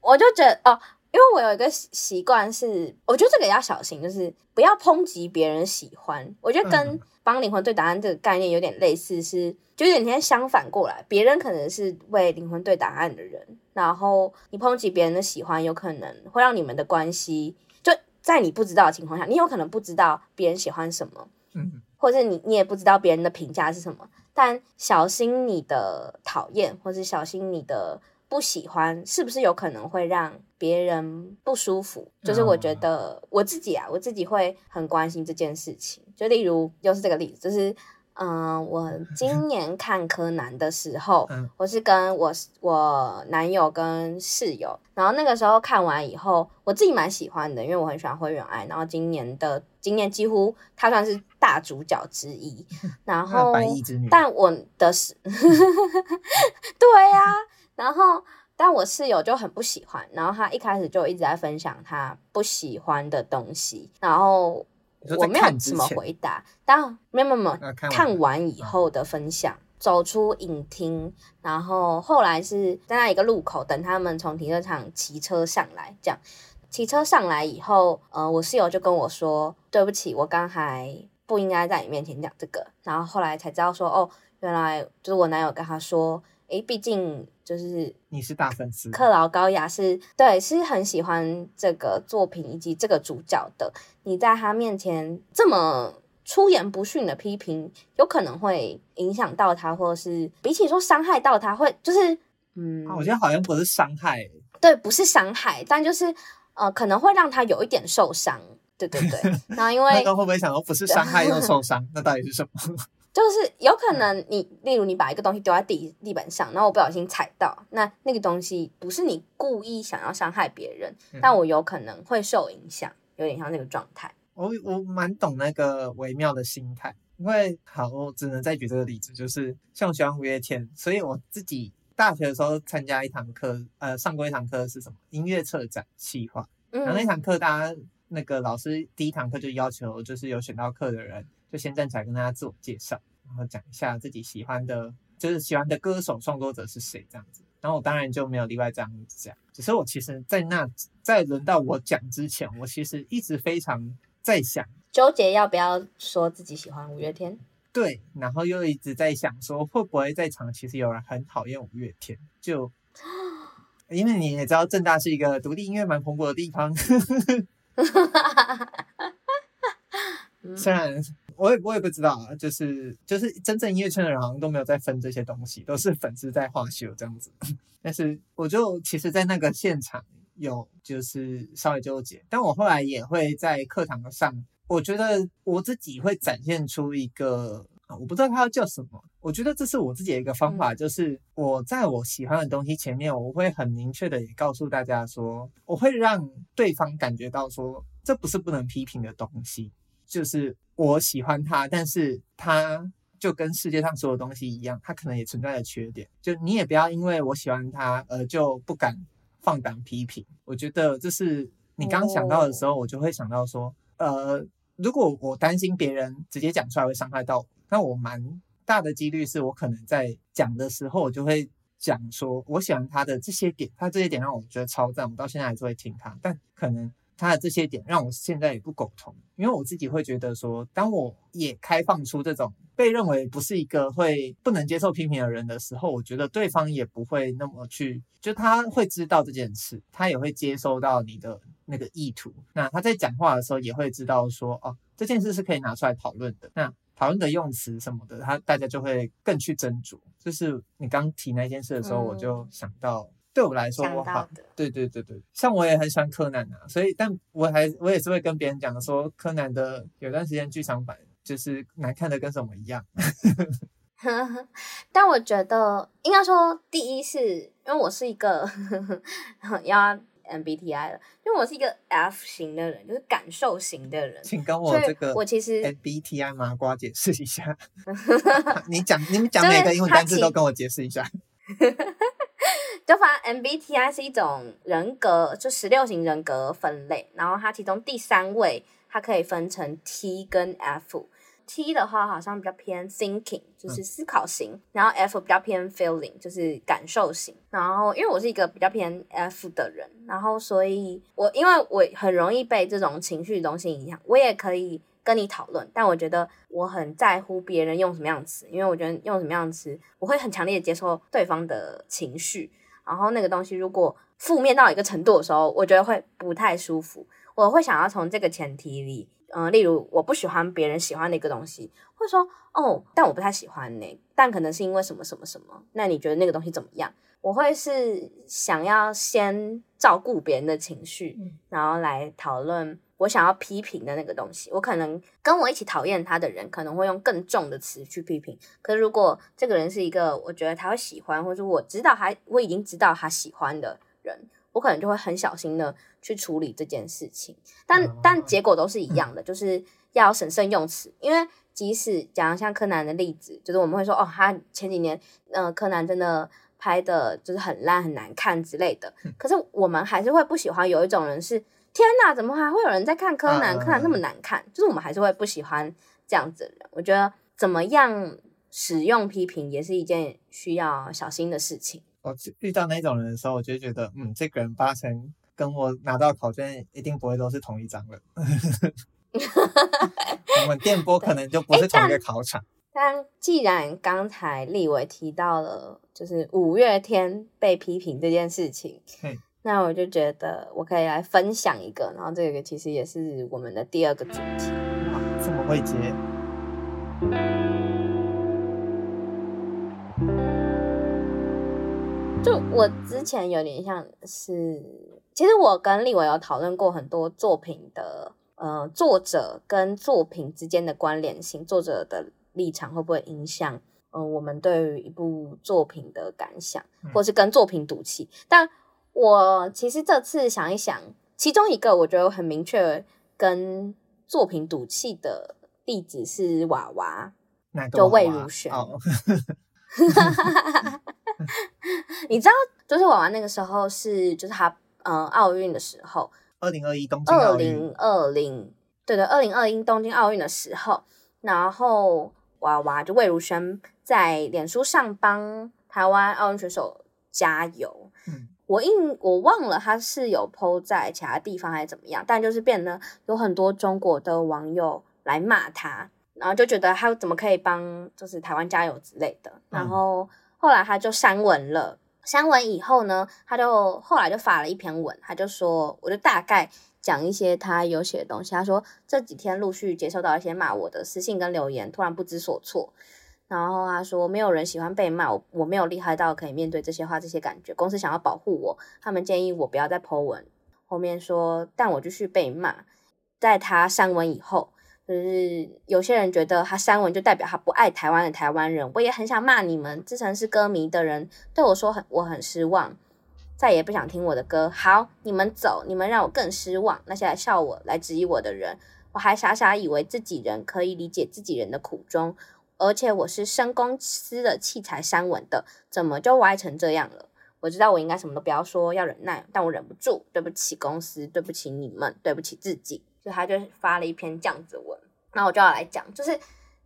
我就觉得哦。因为我有一个习惯是，我觉得这个也要小心，就是不要抨击别人喜欢。我觉得跟帮灵魂对答案这个概念有点类似，是就有点相反过来。别人可能是为灵魂对答案的人，然后你抨击别人的喜欢，有可能会让你们的关系就在你不知道的情况下，你有可能不知道别人喜欢什么，嗯，或者你你也不知道别人的评价是什么，但小心你的讨厌，或是小心你的。不喜欢是不是有可能会让别人不舒服？就是我觉得我自己啊，我自己会很关心这件事情。就例如又是这个例子，就是嗯、呃，我 今年看柯南的时候，我是跟我我男友跟室友，然后那个时候看完以后，我自己蛮喜欢的，因为我很喜欢灰原哀。然后今年的今年几乎他算是大主角之一。然后，但我的是，对呀、啊。然后，但我室友就很不喜欢，然后他一开始就一直在分享他不喜欢的东西，然后我没有怎么回答，但没有没有没有看，完以后的分享，嗯、走出影厅，然后后来是在那一个路口等他们从停车场骑车上来，这样骑车上来以后，呃，我室友就跟我说：“对不起，我刚才不应该在你面前讲这个。”然后后来才知道说：“哦，原来就是我男友跟他说。”诶，毕竟就是你是大粉丝，克劳高雅是对，是很喜欢这个作品以及这个主角的。你在他面前这么出言不逊的批评，有可能会影响到他，或者是比起说伤害到他，会就是嗯，我觉得好像不是伤害，对，不是伤害，但就是呃，可能会让他有一点受伤，对对对。然后因为那会不会想说不是伤害又受伤，那到底是什么？就是有可能你，例如你把一个东西丢在地地板上，然后我不小心踩到，那那个东西不是你故意想要伤害别人，嗯，但我有可能会受影响，有点像那个状态。我我蛮懂那个微妙的心态，因为好，我只能再举这个例子，就是像我喜欢五月天，所以我自己大学的时候参加一堂课，呃，上过一堂课是什么？音乐策展企划，然后那堂课大家那个老师第一堂课就要求，就是有选到课的人。就先站起来跟大家自我介绍，然后讲一下自己喜欢的，就是喜欢的歌手、创作者是谁这样子。然后我当然就没有例外这样子讲。只是我其实，在那在轮到我讲之前，我其实一直非常在想，纠结要不要说自己喜欢五月天。对，然后又一直在想说，会不会在场其实有人很讨厌五月天？就 因为你也知道，正大是一个独立音乐蛮蓬勃的地方。虽然。我也我也不知道啊，就是就是真正音乐圈的人好像都没有在分这些东西，都是粉丝在画秀这样子。但是我就其实，在那个现场有就是稍微纠结，但我后来也会在课堂上，我觉得我自己会展现出一个啊，我不知道它要叫什么。我觉得这是我自己的一个方法，就是我在我喜欢的东西前面，我会很明确的也告诉大家说，我会让对方感觉到说，这不是不能批评的东西。就是我喜欢他，但是他就跟世界上所有东西一样，他可能也存在着缺点。就你也不要因为我喜欢他而就不敢放胆批评。我觉得这是你刚想到的时候，我就会想到说，呃，如果我担心别人直接讲出来会伤害到我，那我蛮大的几率是我可能在讲的时候，我就会讲说我喜欢他的这些点，他这些点让我觉得超赞，我到现在还是会听他，但可能。他的这些点让我现在也不苟同，因为我自己会觉得说，当我也开放出这种被认为不是一个会不能接受批评的人的时候，我觉得对方也不会那么去，就他会知道这件事，他也会接收到你的那个意图。那他在讲话的时候也会知道说，哦，这件事是可以拿出来讨论的。那讨论的用词什么的，他大家就会更去斟酌。就是你刚提那件事的时候，我就想到。对我来说，我好，对对对对，像我也很喜欢柯南啊，所以，但我还我也是会跟别人讲说，柯南的有段时间剧场版就是难看的跟什么一样。但我觉得应该说，第一是因为我是一个要 MBTI 了，因为我是一个 F 型的人，就是感受型的人。请跟我这个我其实 MBTI 麻瓜解释一下。你讲你们讲每个英文单词都跟我解释一下。就反正 MBTI 是一种人格，就十六型人格分类，然后它其中第三位，它可以分成 T 跟 F。T 的话好像比较偏 thinking，就是思考型，嗯、然后 F 比较偏 feeling，就是感受型。然后因为我是一个比较偏 F 的人，然后所以我因为我很容易被这种情绪的东西影响，我也可以跟你讨论，但我觉得我很在乎别人用什么样的词，因为我觉得用什么样的词，我会很强烈的接受对方的情绪。然后那个东西如果负面到一个程度的时候，我觉得会不太舒服。我会想要从这个前提里。嗯、呃，例如我不喜欢别人喜欢的一个东西，或者说哦，但我不太喜欢呢，但可能是因为什么什么什么，那你觉得那个东西怎么样？我会是想要先照顾别人的情绪，然后来讨论我想要批评的那个东西。我可能跟我一起讨厌他的人，可能会用更重的词去批评。可是如果这个人是一个我觉得他会喜欢，或者我知道他，我已经知道他喜欢的人。我可能就会很小心的去处理这件事情，但但结果都是一样的，就是要审慎用词。因为即使讲像柯南的例子，就是我们会说哦，他前几年，嗯、呃，柯南真的拍的就是很烂很难看之类的。可是我们还是会不喜欢有一种人是，天哪，怎么还会有人在看柯南？柯南那么难看，就是我们还是会不喜欢这样子的人。我觉得怎么样使用批评也是一件需要小心的事情。我遇到那种人的时候，我就觉得，嗯，这个人八成跟我拿到考卷一定不会都是同一张了。我们电波可能就不是同一个考场。但，既然刚才立伟提到了，就是五月天被批评这件事情，嘿那我就觉得我可以来分享一个，然后这个其实也是我们的第二个主题。哇，这么会接。就我之前有点像是，其实我跟立伟有讨论过很多作品的，呃，作者跟作品之间的关联性，作者的立场会不会影响，嗯、呃，我们对于一部作品的感想，或是跟作品赌气。嗯、但我其实这次想一想，其中一个我觉得很明确跟作品赌气的例子是娃娃，就魏如萱。你知道，就是娃娃那个时候是，就是他，嗯，奥运的时候，二零二一东京奥运，二零二零，对对，二零二一东京奥运的时候，然后娃娃就魏如萱在脸书上帮台湾奥运选手加油。嗯，我印我忘了他是有 po 在其他地方还是怎么样，但就是变得有很多中国的网友来骂他，然后就觉得他怎么可以帮就是台湾加油之类的，然后。嗯后来他就删文了，删文以后呢，他就后来就发了一篇文，他就说，我就大概讲一些他有写的东西。他说这几天陆续接收到一些骂我的私信跟留言，突然不知所措。然后他说没有人喜欢被骂，我我没有厉害到可以面对这些话这些感觉。公司想要保护我，他们建议我不要再 po 文。后面说，但我继续被骂。在他删文以后。就是有些人觉得他删文就代表他不爱台湾的台湾人，我也很想骂你们，自称是歌迷的人对我说很我很失望，再也不想听我的歌。好，你们走，你们让我更失望。那些来笑我、来质疑我的人，我还傻傻以为自己人可以理解自己人的苦衷，而且我是深公司的器材删文的，怎么就歪成这样了？我知道我应该什么都不要说，要忍耐，但我忍不住。对不起公司，对不起你们，对不起自己。就他就发了一篇这样子文，那我就要来讲，就是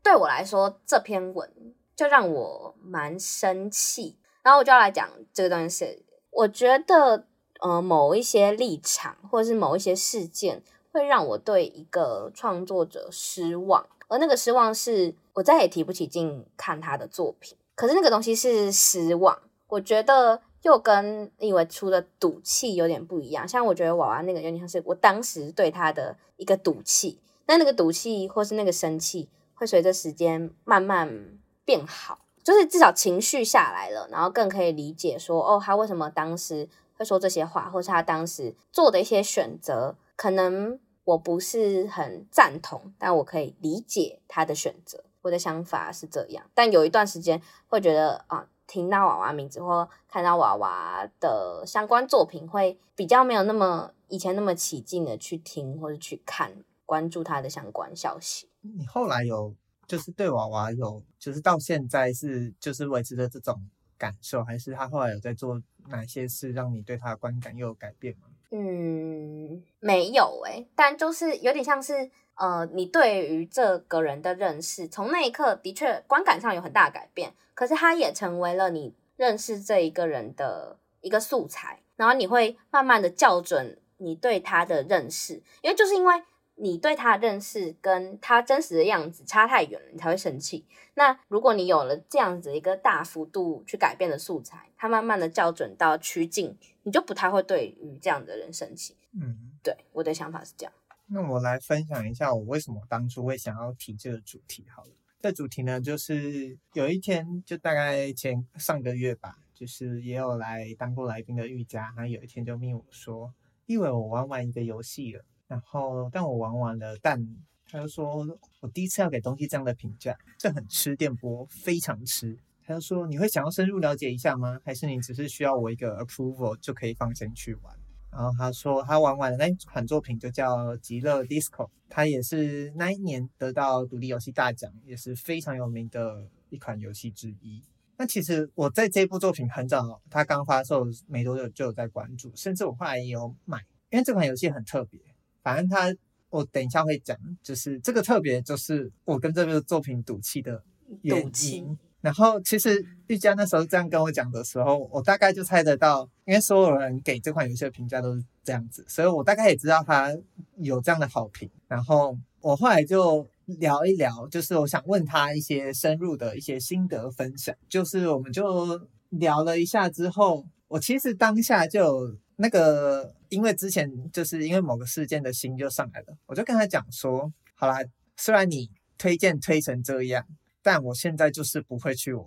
对我来说这篇文就让我蛮生气，然后我就要来讲这个东西，我觉得呃某一些立场或者是某一些事件会让我对一个创作者失望，而那个失望是我再也提不起劲看他的作品，可是那个东西是失望，我觉得。又跟因为出的赌气有点不一样，像我觉得娃娃那个有点像是我当时对他的一个赌气，那那个赌气或是那个生气会随着时间慢慢变好，就是至少情绪下来了，然后更可以理解说，哦，他为什么当时会说这些话，或是他当时做的一些选择，可能我不是很赞同，但我可以理解他的选择，我的想法是这样，但有一段时间会觉得啊。听到娃娃名字或看到娃娃的相关作品，会比较没有那么以前那么起劲的去听或者去看关注他的相关消息。你后来有就是对娃娃有就是到现在是就是维持着这种感受，还是他后来有在做哪些事让你对他的观感又有改变吗？嗯，没有诶，但就是有点像是呃，你对于这个人的认识，从那一刻的确观感上有很大的改变，可是他也成为了你认识这一个人的一个素材，然后你会慢慢的校准你对他的认识，因为就是因为。你对他的认识跟他真实的样子差太远了，你才会生气。那如果你有了这样子一个大幅度去改变的素材，他慢慢的校准到趋近，你就不太会对于这样的人生气。嗯，对，我的想法是这样。那我来分享一下我为什么当初会想要提这个主题好了。这主题呢，就是有一天，就大概前上个月吧，就是也有来当过来宾的玉佳，他有一天就命我说，因为我玩完一个游戏了。然后，但我玩完了，但他就说，我第一次要给东西这样的评价，这很吃电波，非常吃。他就说，你会想要深入了解一下吗？还是你只是需要我一个 approval 就可以放心去玩？然后他说，他玩完的那一款作品就叫《极乐 DISCO》，他也是那一年得到独立游戏大奖，也是非常有名的一款游戏之一。那其实我在这部作品很早，他刚发售没多久就有在关注，甚至我后来也有买，因为这款游戏很特别。反正他，我等一下会讲，就是这个特别，就是我跟这个作品赌气的原因。赌气。然后其实玉佳那时候这样跟我讲的时候，我大概就猜得到，因为所有人给这款游戏的评价都是这样子，所以我大概也知道他有这样的好评。然后我后来就聊一聊，就是我想问他一些深入的一些心得分享。就是我们就聊了一下之后，我其实当下就。那个，因为之前就是因为某个事件的心就上来了，我就跟他讲说，好啦，虽然你推荐推成这样，但我现在就是不会去玩。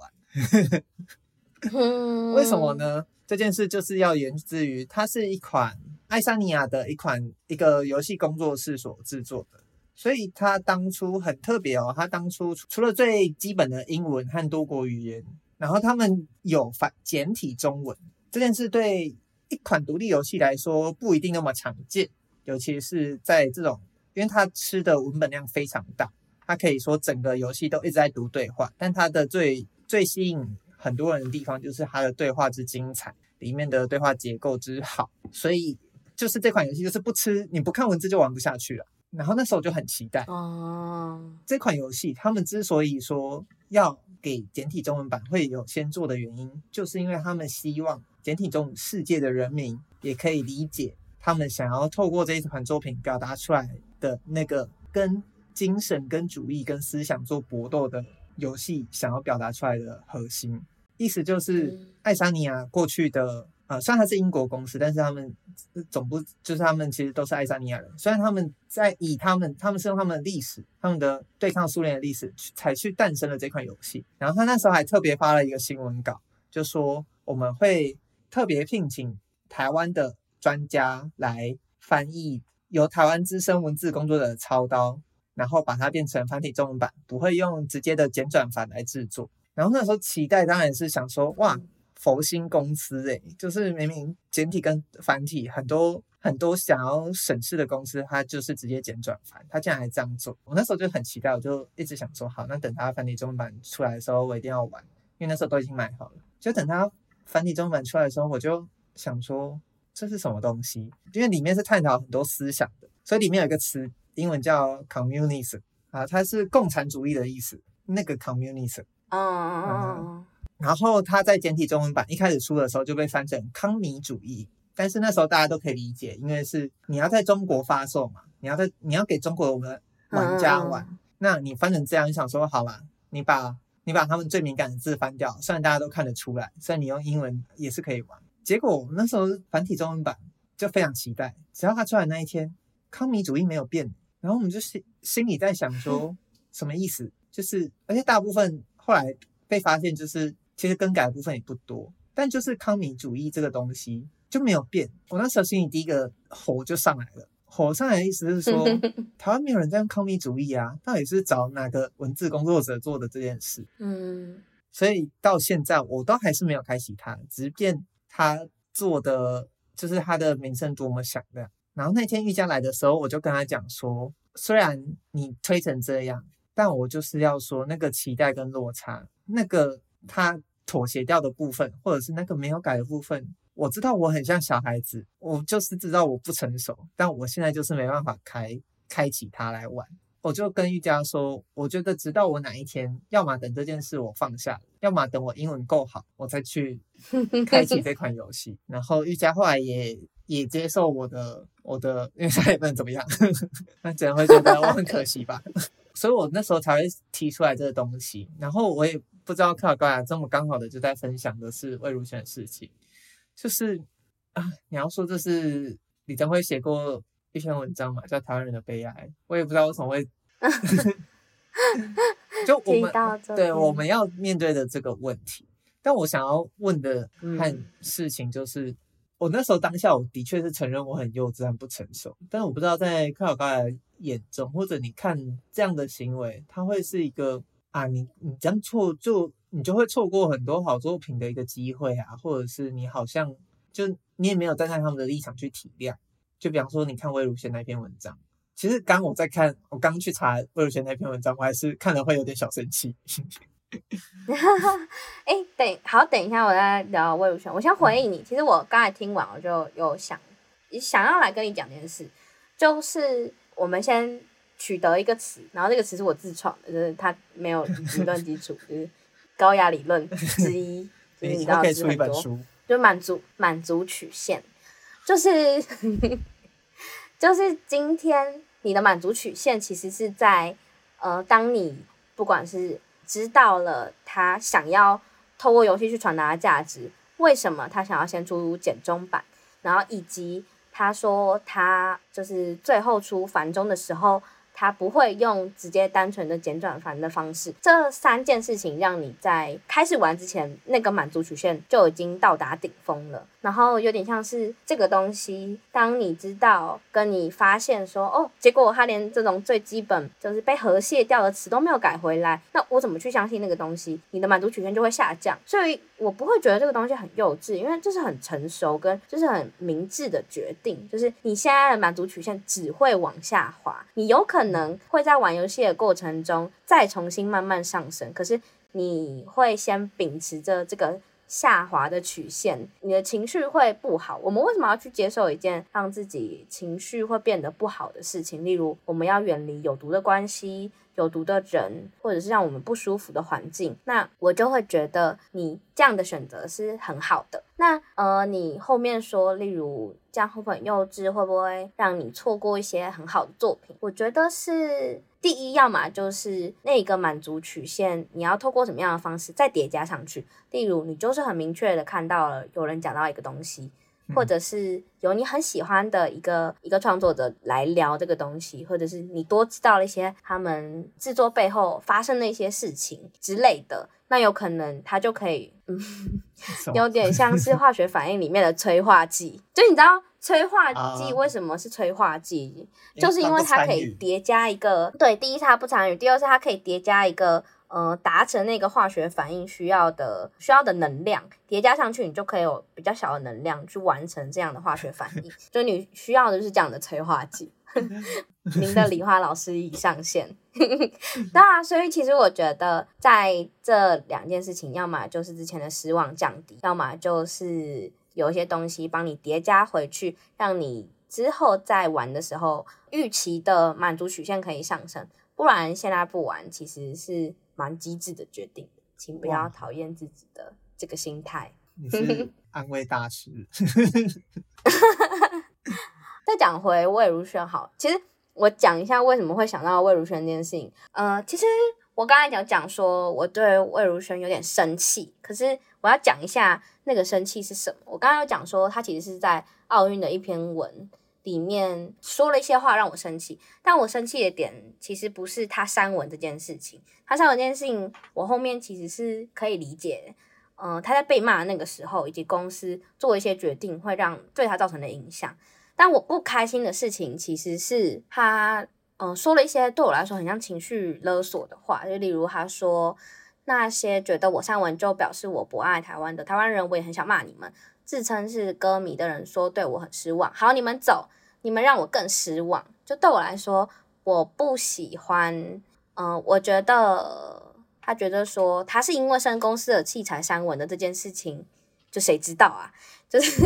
为什么呢？这件事就是要源自于它是一款爱沙尼亚的一款一个游戏工作室所制作的，所以它当初很特别哦，它当初除了最基本的英文和多国语言，然后他们有繁简体中文，这件事对。一款独立游戏来说不一定那么常见，尤其是在这种，因为它吃的文本量非常大，它可以说整个游戏都一直在读对话，但它的最最吸引很多人的地方就是它的对话之精彩，里面的对话结构之好，所以就是这款游戏就是不吃，你不看文字就玩不下去了。然后那时候就很期待哦，这款游戏他们之所以说要给简体中文版会有先做的原因，就是因为他们希望。简体中世界的人民也可以理解他们想要透过这一款作品表达出来的那个跟精神、跟主义、跟思想做搏斗的游戏，想要表达出来的核心意思就是，爱沙尼亚过去的呃，虽然它是英国公司，但是他们总部就是他们其实都是爱沙尼亚人。虽然他们在以他们他们是用他们的历史、他们的对抗苏联的历史才去诞生了这款游戏。然后他那时候还特别发了一个新闻稿，就说我们会。特别聘请台湾的专家来翻译，由台湾资深文字工作者操刀，然后把它变成繁体中文版，不会用直接的简转繁来制作。然后那时候期待当然是想说，哇，佛心公司诶，就是明明简体跟繁体很多很多想要省事的公司，它就是直接简转繁，它竟然还这样做。我那时候就很期待，我就一直想说，好，那等它繁体中文版出来的时候，我一定要玩，因为那时候都已经买好了，就等它。繁体中文版出来的时候，我就想说这是什么东西？因为里面是探讨很多思想的，所以里面有一个词，英文叫 communism 啊，它是共产主义的意思。那个 communism，嗯嗯嗯。然后它在简体中文版一开始出的时候就被翻成康米主义，但是那时候大家都可以理解，因为是你要在中国发售嘛，你要在你要给中国的玩家玩，嗯、那你翻成这样，你想说好吧，你把。你把他们最敏感的字翻掉，虽然大家都看得出来，虽然你用英文也是可以玩。结果那时候繁体中文版就非常期待，只要它出来那一天，康米主义没有变。然后我们就心心里在想说，什么意思？就是而且大部分后来被发现，就是其实更改的部分也不多，但就是康米主义这个东西就没有变。我那时候心里第一个火就上来了。火上来的意思是说，台湾没有人在用康米主义啊，到底是找哪个文字工作者做的这件事？嗯，所以到现在我都还是没有开启它，即便他做的就是他的名声多么响亮。然后那天玉佳来的时候，我就跟他讲说，虽然你推成这样，但我就是要说那个期待跟落差，那个他妥协掉的部分，或者是那个没有改的部分，我知道我很像小孩子，我就是知道我不成熟，但我现在就是没办法开开启它来玩。我就跟玉佳说，我觉得直到我哪一天，要么等这件事我放下，要么等我英文够好，我再去 开启这款游戏。然后玉佳后来也也接受我的我的，因为他也不能怎么样，那只能会觉得我很可惜吧。所以我那时候才会提出来这个东西。然后我也不知道看好高雅这么刚好的就在分享的是魏如萱的事情，就是啊，你要说这是李登辉写过。一篇文章嘛，叫《台湾人的悲哀》，我也不知道为什么会，就我们对我们要面对的这个问题。但我想要问的和事情就是，嗯、我那时候当下我的确是承认我很幼稚很不成熟，但我不知道在克小高雅眼中，或者你看这样的行为，他会是一个啊，你你这样错就你就会错过很多好作品的一个机会啊，或者是你好像就你也没有站在他们的立场去体谅。就比方说，你看魏如萱那篇文章，其实刚我在看，我刚去查魏如萱那篇文章，我还是看了会有点小生气。哎、欸，等好，等一下我再聊魏如萱。我先回应你，其实我刚才听完，我就有想想要来跟你讲件事，就是我们先取得一个词，然后这个词是我自创的，就是它没有理论基础，就是高雅理论之一，就是你知道可以出一本书，就满足满足曲线，就是。就是今天你的满足曲线其实是在，呃，当你不管是知道了他想要透过游戏去传达的价值，为什么他想要先出简中版，然后以及他说他就是最后出繁中的时候。他不会用直接单纯的简转繁的方式，这三件事情让你在开始玩之前，那个满足曲线就已经到达顶峰了。然后有点像是这个东西，当你知道跟你发现说，哦，结果他连这种最基本就是被和谐掉的词都没有改回来，那我怎么去相信那个东西？你的满足曲线就会下降。所以我不会觉得这个东西很幼稚，因为这是很成熟跟就是很明智的决定。就是你现在的满足曲线只会往下滑，你有可能。可能会在玩游戏的过程中再重新慢慢上升，可是你会先秉持着这个下滑的曲线，你的情绪会不好。我们为什么要去接受一件让自己情绪会变得不好的事情？例如，我们要远离有毒的关系。有毒的人，或者是让我们不舒服的环境，那我就会觉得你这样的选择是很好的。那呃，你后面说，例如这样会不会很幼稚，会不会让你错过一些很好的作品？我觉得是第一，要么就是那个满足曲线，你要透过什么样的方式再叠加上去。例如，你就是很明确的看到了有人讲到一个东西。或者是有你很喜欢的一个一个创作者来聊这个东西，或者是你多知道了一些他们制作背后发生的一些事情之类的，那有可能他就可以，嗯，有点 像是化学反应里面的催化剂。就你知道催化剂为什么是催化剂？就是因为它可以叠加一个，对，第一是它不参与，第二是它可以叠加一个。呃，达成那个化学反应需要的需要的能量叠加上去，你就可以有比较小的能量去完成这样的化学反应。就你需要的就是这样的催化剂。您的理化老师已上线。对啊，所以其实我觉得在这两件事情，要么就是之前的失望降低，要么就是有一些东西帮你叠加回去，让你之后在玩的时候预期的满足曲线可以上升。不然现在不玩，其实是。蛮机智的决定，请不要讨厌自己的这个心态。你是 安慰大师。再讲回魏如萱，好，其实我讲一下为什么会想到魏如萱这件事情。呃，其实我刚才讲讲说我对魏如萱有点生气，可是我要讲一下那个生气是什么。我刚刚有讲说，他其实是在奥运的一篇文。里面说了一些话让我生气，但我生气的点其实不是他删文这件事情，他删文这件事情我后面其实是可以理解，嗯、他在被骂那个时候以及公司做一些决定会让对他造成的影响，但我不开心的事情其实是他嗯、说了一些对我来说很像情绪勒索的话，就例如他说那些觉得我删文就表示我不爱台湾的台湾人，我也很想骂你们。自称是歌迷的人说对我很失望。好，你们走，你们让我更失望。就对我来说，我不喜欢。嗯、呃，我觉得他觉得说他是因为升公司的器材删文的这件事情，就谁知道啊？就是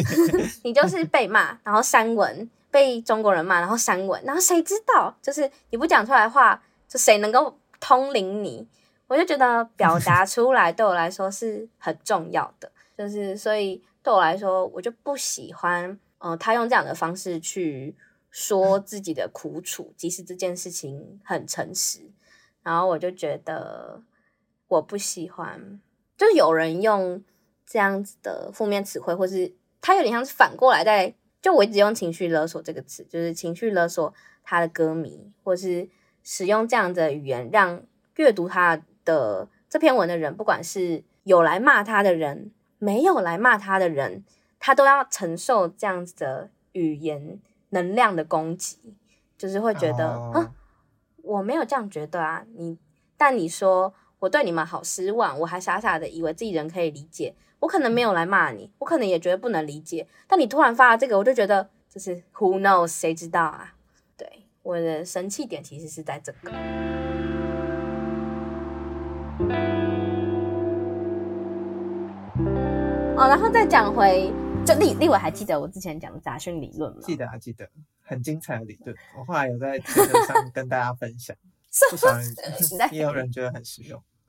你就是被骂，然后删文，被中国人骂，然后删文，然后谁知道？就是你不讲出来的话，就谁能够通灵你？我就觉得表达出来对我来说是很重要的，就是所以对我来说，我就不喜欢，嗯、呃，他用这样的方式去说自己的苦楚，即使这件事情很诚实，然后我就觉得我不喜欢，就是有人用这样子的负面词汇，或是他有点像是反过来在，就我一直用情绪勒索这个词，就是情绪勒索他的歌迷，或是使用这样的语言让阅读他的这篇文的人，不管是有来骂他的人，没有来骂他的人，他都要承受这样子的语言能量的攻击，就是会觉得，啊、哦，我没有这样觉得啊，你，但你说我对你们好失望，我还傻傻的以为自己人可以理解，我可能没有来骂你，我可能也觉得不能理解，但你突然发了这个，我就觉得就是 Who knows，谁知道啊？对，我的生气点其实是在这个。哦，然后再讲回，就立立伟还记得我之前讲的杂讯理论吗？记得啊，记得，很精彩的理论。我后来有在推特上跟大家分享，不少人 也有人觉得很实用。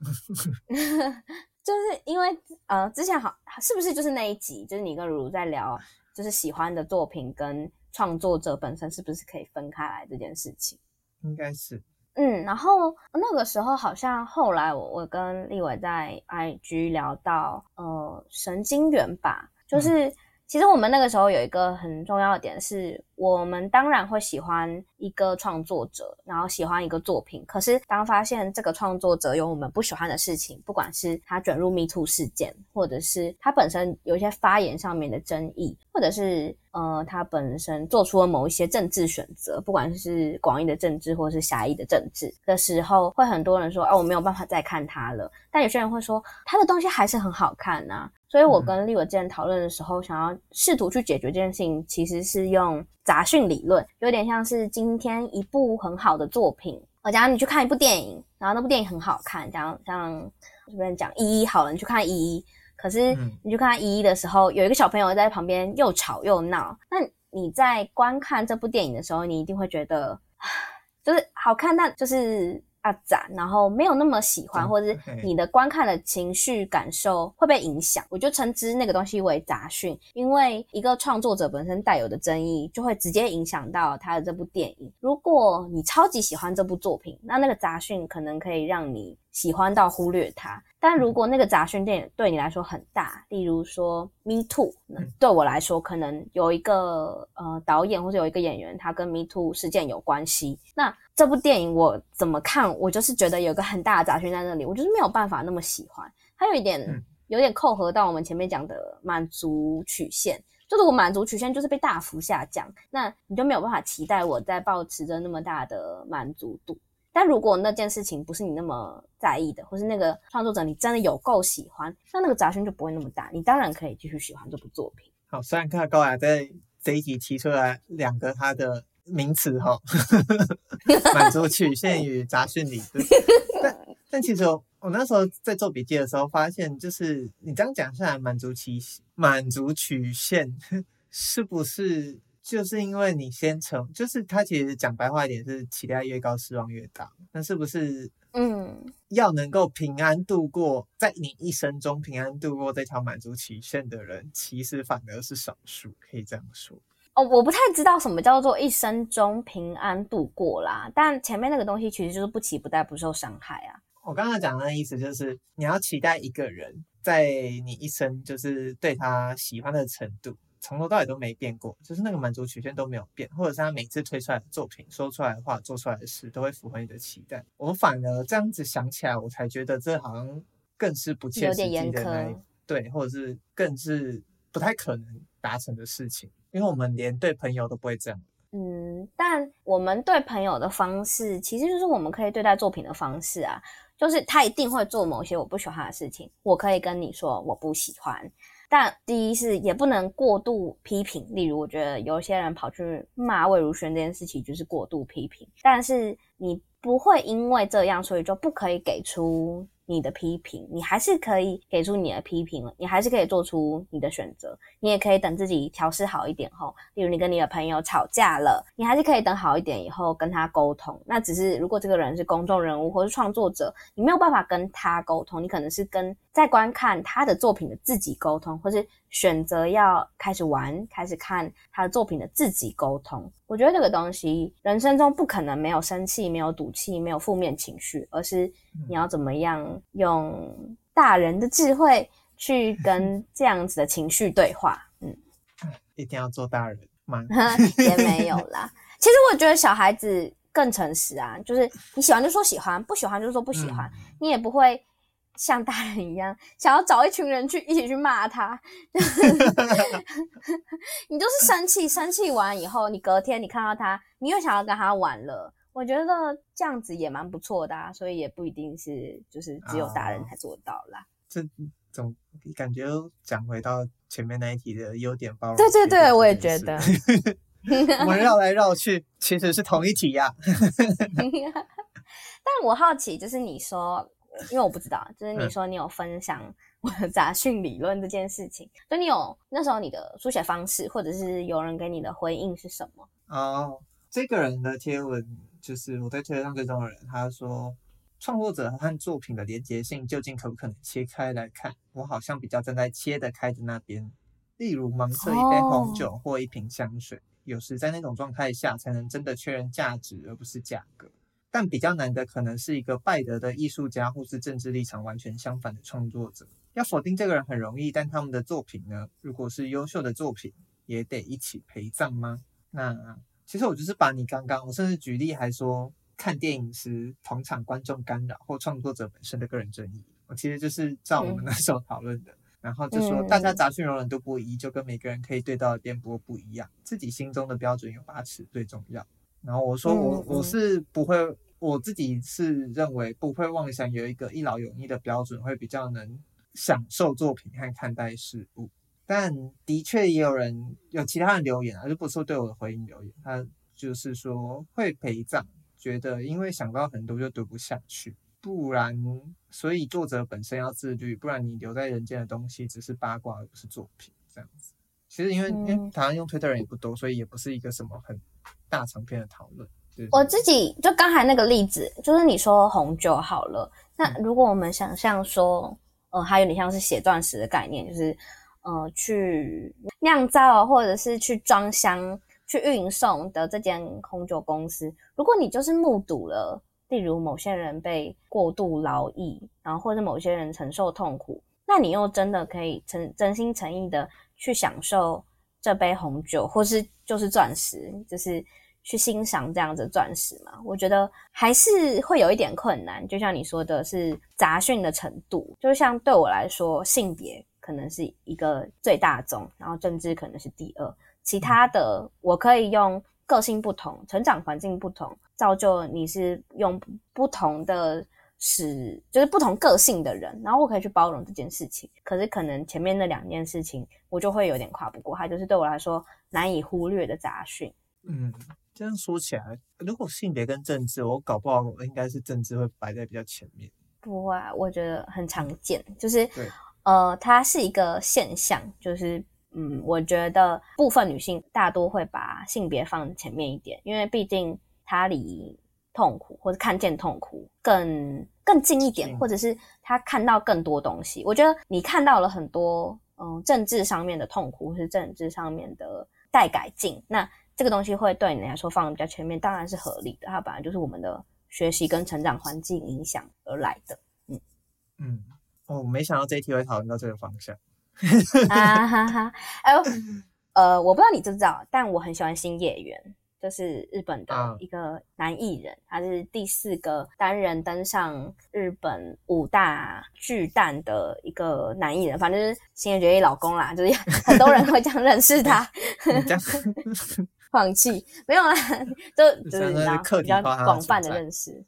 就是因为呃，之前好是不是就是那一集，就是你跟如如在聊，就是喜欢的作品跟创作者本身是不是可以分开来这件事情？应该是。嗯，然后那个时候好像后来我我跟立伟在 IG 聊到呃神经元吧，就是。嗯其实我们那个时候有一个很重要的点是，我们当然会喜欢一个创作者，然后喜欢一个作品。可是当发现这个创作者有我们不喜欢的事情，不管是他卷入 MeToo 事件，或者是他本身有一些发言上面的争议，或者是呃他本身做出了某一些政治选择，不管是广义的政治或者是狭义的政治的时候，会很多人说，哦，我没有办法再看他了。但有些人会说，他的东西还是很好看呐。所以我跟立伟之前讨论的时候，想要试图去解决这件事情，其实是用杂讯理论，有点像是今天一部很好的作品，我假如你去看一部电影，然后那部电影很好看，讲像这边讲一一好了，你去看一一，可是你去看一一的时候，有一个小朋友在旁边又吵又闹，那你在观看这部电影的时候，你一定会觉得，就是好看，但就是。啊，展，然后没有那么喜欢，或者是你的观看的情绪感受会被影响，我就称之那个东西为杂讯，因为一个创作者本身带有的争议，就会直接影响到他的这部电影。如果你超级喜欢这部作品，那那个杂讯可能可以让你喜欢到忽略它。但如果那个杂讯电影对你来说很大，例如说 Me Too，对我来说可能有一个呃导演或者有一个演员，他跟 Me Too 事件有关系，那这部电影我怎么看，我就是觉得有个很大的杂讯在那里，我就是没有办法那么喜欢。还有一点有点扣合到我们前面讲的满足曲线，就是我满足曲线就是被大幅下降，那你就没有办法期待我在保持着那么大的满足度。但如果那件事情不是你那么在意的，或是那个创作者你真的有够喜欢，那那个杂讯就不会那么大，你当然可以继续喜欢这部作品。好，虽然看高雅在这一集提出来两个他的名词哈，满足曲线与杂讯理论，但 但其实我，我那时候在做笔记的时候发现，就是你这样讲下来，满足曲满足曲线 是不是？就是因为你先成，就是他其实讲白话一点是期待越高失望越大，那是不是？嗯，要能够平安度过，在你一生中平安度过这条满足期限的人，其实反而是少数，可以这样说。哦，我不太知道什么叫做一生中平安度过啦，但前面那个东西其实就是不期不待，不受伤害啊。我刚才讲的意思就是，你要期待一个人在你一生就是对他喜欢的程度。从头到尾都没变过，就是那个满足曲线都没有变，或者是他每次推出来的作品、说出来的话、做出来的事都会符合你的期待。我反而这样子想起来，我才觉得这好像更是不切实际的那一对，或者是更是不太可能达成的事情，因为我们连对朋友都不会这样。嗯，但我们对朋友的方式，其实就是我们可以对待作品的方式啊，就是他一定会做某些我不喜欢的事情，我可以跟你说我不喜欢。但第一是也不能过度批评，例如我觉得有些人跑去骂魏如萱这件事情就是过度批评。但是你不会因为这样，所以就不可以给出。你的批评，你还是可以给出你的批评，你还是可以做出你的选择，你也可以等自己调试好一点后，例如你跟你的朋友吵架了，你还是可以等好一点以后跟他沟通。那只是如果这个人是公众人物或是创作者，你没有办法跟他沟通，你可能是跟在观看他的作品的自己沟通，或是选择要开始玩、开始看他的作品的自己沟通。我觉得这个东西，人生中不可能没有生气、没有赌气、没有负面情绪，而是你要怎么样用大人的智慧去跟 这样子的情绪对话。嗯，一定要做大人吗？也没有啦。其实我觉得小孩子更诚实啊，就是你喜欢就说喜欢，不喜欢就说不喜欢，嗯、你也不会。像大人一样，想要找一群人去一起去骂他，你就是生气，生气完以后，你隔天你看到他，你又想要跟他玩了。我觉得这样子也蛮不错的啊，所以也不一定是就是只有大人才做到啦。这总感觉讲回到前面那一题的优点包容。对对对，我也觉得。我们绕来绕去，其实是同一题呀、啊。但我好奇，就是你说。因为我不知道，就是你说你有分享我的杂讯理论这件事情，所以你有那时候你的书写方式，或者是有人给你的回应是什么？哦，这个人的贴文就是我在推特上追踪的人，他说创作者和作品的连结性究竟可不可能切开来看？我好像比较站在切得开的那边，例如盲测一杯红酒或一瓶香水，哦、有时在那种状态下才能真的确认价值而不是价格。但比较难的可能是一个败德的艺术家，或是政治立场完全相反的创作者。要否定这个人很容易，但他们的作品呢？如果是优秀的作品，也得一起陪葬吗？那其实我就是把你刚刚，我甚至举例还说，看电影时同场观众干扰或创作者本身的个人争议，我其实就是照我们那时候讨论的，嗯、然后就说大家杂讯容忍度不一，就跟每个人可以对到的电波不一样，自己心中的标准有把尺最重要。然后我说我我是不会，我自己是认为不会妄想有一个一劳永逸的标准，会比较能享受作品和看待事物。但的确也有人有其他人留言啊，就不是说对我的回应留言，他就是说会陪葬，觉得因为想到很多就读不下去，不然所以作者本身要自律，不然你留在人间的东西只是八卦而不是作品这样子。其实因为因为台湾用推特人也不多，所以也不是一个什么很。大长篇的讨论，我自己就刚才那个例子，就是你说红酒好了，那如果我们想象说，呃，还有点像是写钻石的概念，就是呃，去酿造或者是去装箱、去运送的这间红酒公司，如果你就是目睹了，例如某些人被过度劳役，然后或者某些人承受痛苦，那你又真的可以诚真心诚意的去享受这杯红酒，或是就是钻石，就是去欣赏这样子钻石嘛？我觉得还是会有一点困难。就像你说的是杂讯的程度，就像对我来说，性别可能是一个最大宗，然后政治可能是第二，其他的我可以用个性不同、成长环境不同，造就你是用不同的。使，就是不同个性的人，然后我可以去包容这件事情。可是可能前面那两件事情，我就会有点跨不过，它就是对我来说难以忽略的杂讯。嗯，这样说起来，如果性别跟政治，我搞不好应该是政治会摆在比较前面。不会啊，我觉得很常见，就是对呃，它是一个现象，就是嗯，我觉得部分女性大多会把性别放前面一点，因为毕竟它离。痛苦，或者看见痛苦更更近一点，或者是他看到更多东西。我觉得你看到了很多，嗯，政治上面的痛苦，或是政治上面的待改进，那这个东西会对你来说放的比较前面，当然是合理的。它本来就是我们的学习跟成长环境影响而来的。嗯嗯，哦，没想到这一题会讨论到这个方向。啊哈哈，哎呦，呃，我不知道你知不知道，但我很喜欢星野源。就是日本的一个男艺人，他是第四个单人登上日本五大巨蛋的一个男艺人，反正就是星野源老公啦，就是 很多人会这样认识他。放弃没有啦，就就是比较广泛的认识。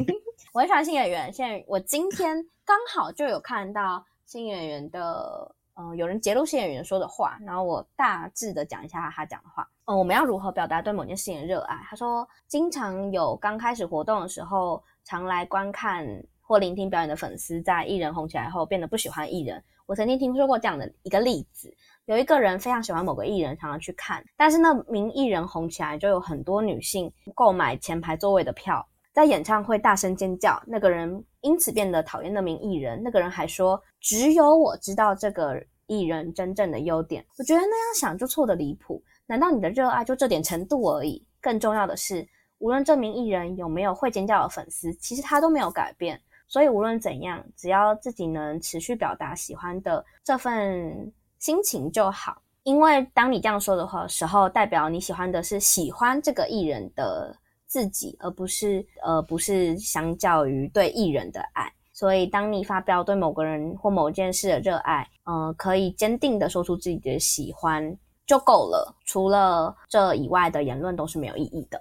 我很喜欢新演员，现在我今天刚好就有看到新演员的嗯、呃，有人揭露新演员说的话，然后我大致的讲一下他讲的话。嗯、我们要如何表达对某件事情的热爱？他说，经常有刚开始活动的时候，常来观看或聆听表演的粉丝，在艺人红起来后变得不喜欢艺人。我曾经听说过这样的一个例子：有一个人非常喜欢某个艺人，常常去看，但是那名艺人红起来，就有很多女性购买前排座位的票。在演唱会大声尖叫，那个人因此变得讨厌那名艺人。那个人还说：“只有我知道这个艺人真正的优点。”我觉得那样想就错得离谱。难道你的热爱就这点程度而已？更重要的是，无论这名艺人有没有会尖叫的粉丝，其实他都没有改变。所以无论怎样，只要自己能持续表达喜欢的这份心情就好。因为当你这样说的话时候，代表你喜欢的是喜欢这个艺人的。自己，而不是呃，不是相较于对艺人的爱。所以，当你发表对某个人或某件事的热爱，呃，可以坚定的说出自己的喜欢就够了。除了这以外的言论都是没有意义的。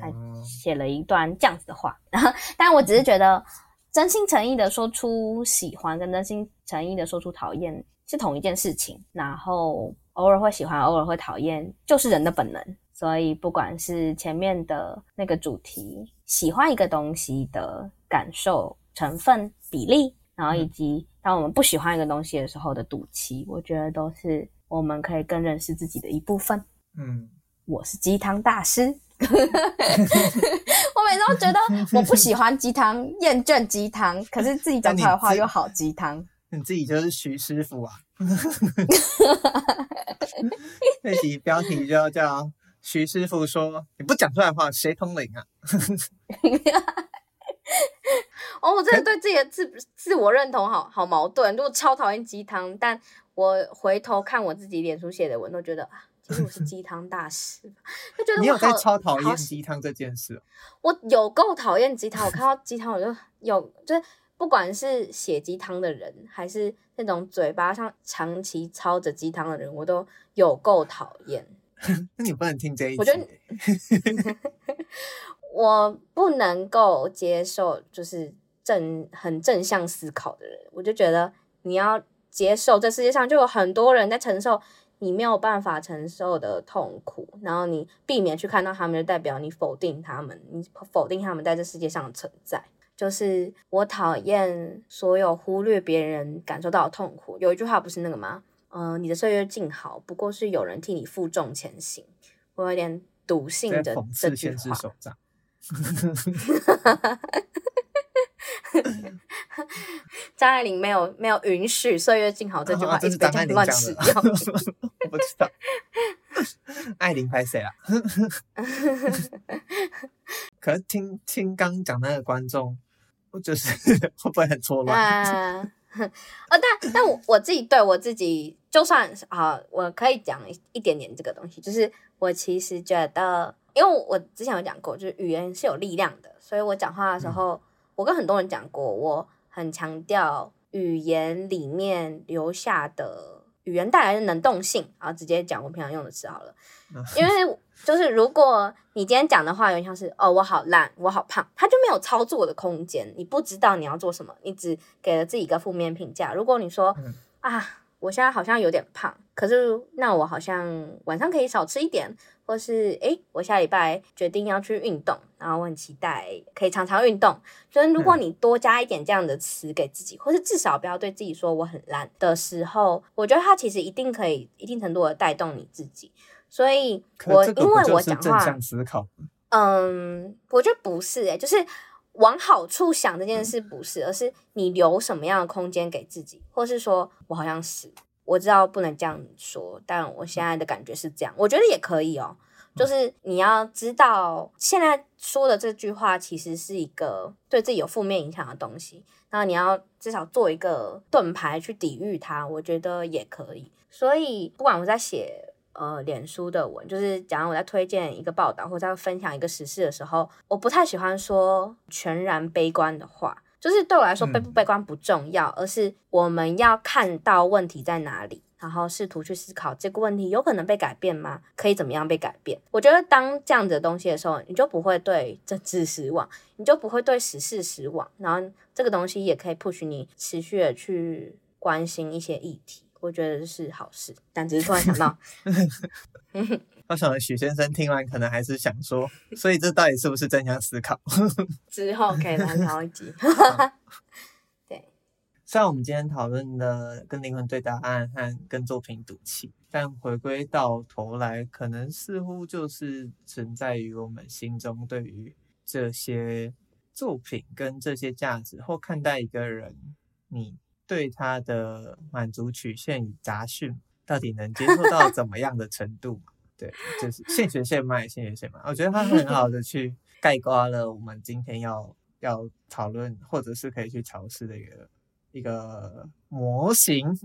还写了一段这样子的话，然后，但我只是觉得，真心诚意的说出喜欢，跟真心诚意的说出讨厌是同一件事情。然后，偶尔会喜欢，偶尔会讨厌，就是人的本能。所以，不管是前面的那个主题，喜欢一个东西的感受、成分、比例，然后以及当我们不喜欢一个东西的时候的赌气，我觉得都是我们可以更认识自己的一部分。嗯，我是鸡汤大师，我每次都觉得我不喜欢鸡汤，厌倦鸡汤，可是自己讲出来的话又好鸡汤。你自己就是徐师傅啊！这集标题就要叫。徐师傅说：“你不讲出来的话，谁通灵啊？” 哦，我真的对自己的自自我认同好好矛盾。如果超讨厌鸡汤，但我回头看我自己脸书写的文，都觉得啊，其实我是鸡汤大师，就觉得我你有在超讨厌鸡汤这件事。我有够讨厌鸡汤，我看到鸡汤我就有，就是不管是写鸡汤的人，还是那种嘴巴上长期操着鸡汤的人，我都有够讨厌。那你不能听这一集。我觉得 我不能够接受，就是正很正向思考的人。我就觉得你要接受，这世界上就有很多人在承受你没有办法承受的痛苦，然后你避免去看到他们，就代表你否定他们，你否定他们在这世界上的存在。就是我讨厌所有忽略别人感受到的痛苦。有一句话不是那个吗？呃，你的岁月静好，不过是有人替你负重前行。我有点笃信的这句话。张爱玲没有没有允许“岁月静好”这句话 一直被这样乱使 用。我不知道，爱玲拍谁啊？可是听听刚讲那个观众，我就是会不会很错乱？呃 呃，但 但我我自己对我自己，就算啊，我可以讲一点点这个东西，就是我其实觉得，因为我之前有讲过，就是语言是有力量的，所以我讲话的时候，嗯、我跟很多人讲过，我很强调语言里面留下的语言带来的能动性，然后直接讲我平常用的词好了，因为。就是如果你今天讲的话有点像是哦，我好烂，我好胖，他就没有操作的空间，你不知道你要做什么，你只给了自己一个负面评价。如果你说、嗯、啊，我现在好像有点胖，可是那我好像晚上可以少吃一点，或是诶，我下礼拜决定要去运动，然后我很期待可以常常运动。所以如果你多加一点这样的词给自己，或是至少不要对自己说我很烂的时候，我觉得它其实一定可以一定程度的带动你自己。所以我，因为我讲话，嗯，我觉得不是诶、欸，就是往好处想这件事不是，而是你留什么样的空间给自己，或是说我好像是我知道不能这样说，但我现在的感觉是这样，我觉得也可以哦。就是你要知道，现在说的这句话其实是一个对自己有负面影响的东西，然后你要至少做一个盾牌去抵御它，我觉得也可以。所以不管我在写。呃，脸书的文就是讲我在推荐一个报道或者在分享一个时事的时候，我不太喜欢说全然悲观的话。就是对我来说，悲不悲观不重要，嗯，而是我们要看到问题在哪里，然后试图去思考这个问题有可能被改变吗？可以怎么样被改变？我觉得当这样子的东西的时候，你就不会对政治失望，你就不会对时事失望，然后这个东西也可以 push 你持续的去关心一些议题。我觉得是好事。但只是突然想到，我想许先生听完可能还是想说，所以这到底是不是正向思考？之后可以来聊一集。对，虽然我们今天讨论的跟灵魂对答案和跟作品赌气，但回归到头来，可能似乎就是存在于我们心中对于这些作品跟这些价值，或看待一个人，你对他的满足曲线与杂讯，到底能接受到怎么样的程度？对，就是现学现卖，现学现卖。我觉得他很好的去概括了我们今天要要讨论，或者是可以去尝试的一个一个模型。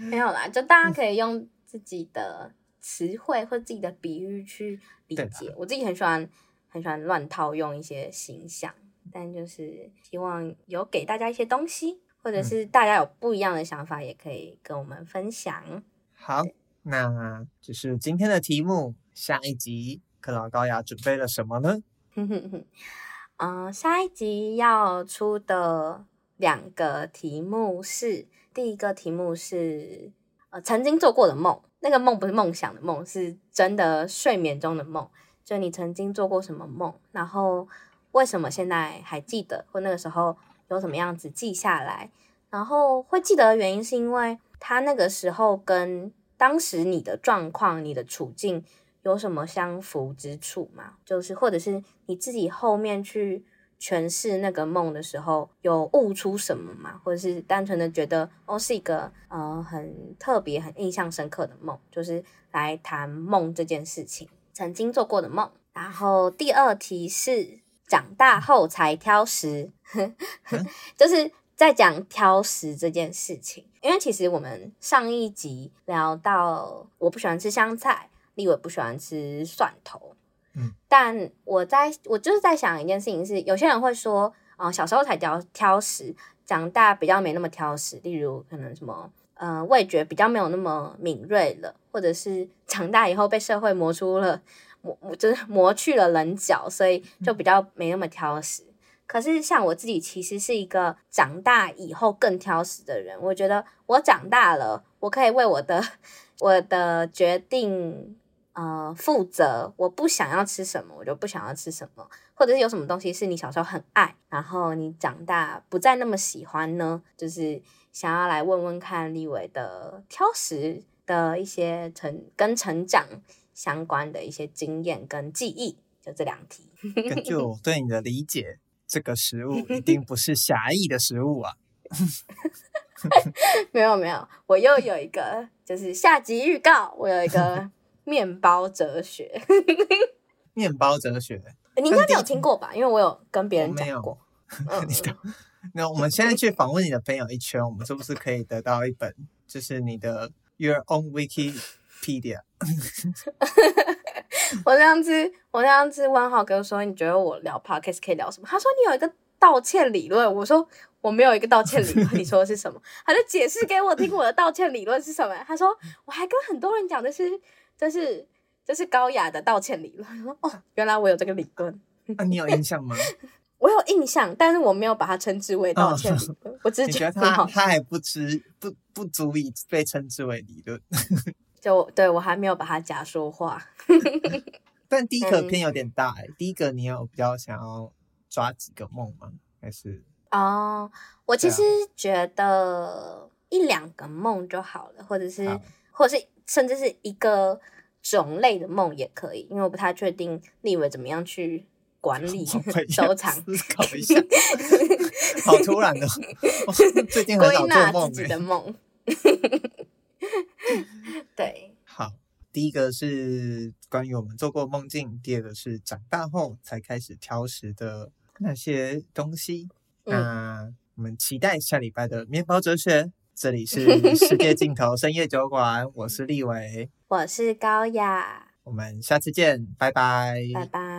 没有啦，就大家可以用自己的词汇或自己的比喻去理解。我自己很喜欢很喜欢乱套用一些形象，但就是希望有给大家一些东西，或者是大家有不一样的想法，也可以跟我们分享。好。那就是今天的题目。下一集克劳高雅准备了什么呢？嗯、呃，下一集要出的两个题目是：第一个题目是呃曾经做过的梦，那个梦不是梦想的梦，是真的睡眠中的梦。就你曾经做过什么梦，然后为什么现在还记得，或那个时候有什么样子记下来，然后会记得的原因是因为他那个时候跟。当时你的状况、你的处境有什么相符之处吗？就是或者是你自己后面去诠释那个梦的时候，有悟出什么吗？或者是单纯的觉得哦，是一个呃很特别、很印象深刻的梦，就是来谈梦这件事情，曾经做过的梦。然后第二题是长大后才挑食，就是。在讲挑食这件事情，因为其实我们上一集聊到，我不喜欢吃香菜，立伟不喜欢吃蒜头，嗯，但我在我就是在想一件事情是，有些人会说，啊、呃，小时候才挑挑食，长大比较没那么挑食，例如可能什么，呃，味觉比较没有那么敏锐了，或者是长大以后被社会磨出了磨，就是磨去了棱角，所以就比较没那么挑食。可是，像我自己其实是一个长大以后更挑食的人。我觉得我长大了，我可以为我的我的决定呃负责。我不想要吃什么，我就不想要吃什么。或者是有什么东西是你小时候很爱，然后你长大不再那么喜欢呢？就是想要来问问看立伟的挑食的一些成跟成长相关的一些经验跟记忆，就这两题。根据我对你的理解。这个食物一定不是狭义的食物啊！没有没有，我又有一个，就是下集预告，我有一个 面包哲学。面包哲学，你应该没有听过吧？因为我有跟别人讲过。那我们现在去访问你的朋友一圈，我们是不是可以得到一本，就是你的 Your Own Wikipedia？我这样子，我这样子问浩哥说：“你觉得我聊 podcast 可以聊什么？”他说：“你有一个道歉理论。”我说：“我没有一个道歉理论。”你说的是什么？他就解释给我听，我的道歉理论是什么？他说：“我还跟很多人讲的是，这是这是高雅的道歉理论。”我说：“哦，原来我有这个理论。”那你有印象吗？我有印象，但是我没有把它称之为道歉理论。哦、我只是觉得他他还不知不不足以被称之为理论。就对我还没有把它假说话，但第一个偏有点大哎、欸。第一个你有比较想要抓几个梦吗？还是哦，我其实觉得一两个梦就好了，或者是或者是甚至是一个种类的梦也可以，因为我不太确定立伟怎么样去管理收藏。思考一下，好突然的，最近很少做梦、欸、自己的梦。对，好，第一个是关于我们做过梦境，第二个是长大后才开始挑食的那些东西。嗯、那我们期待下礼拜的面包哲学。这里是世界尽头 深夜酒馆，我是立伟，我是高雅，我们下次见，拜拜，拜拜。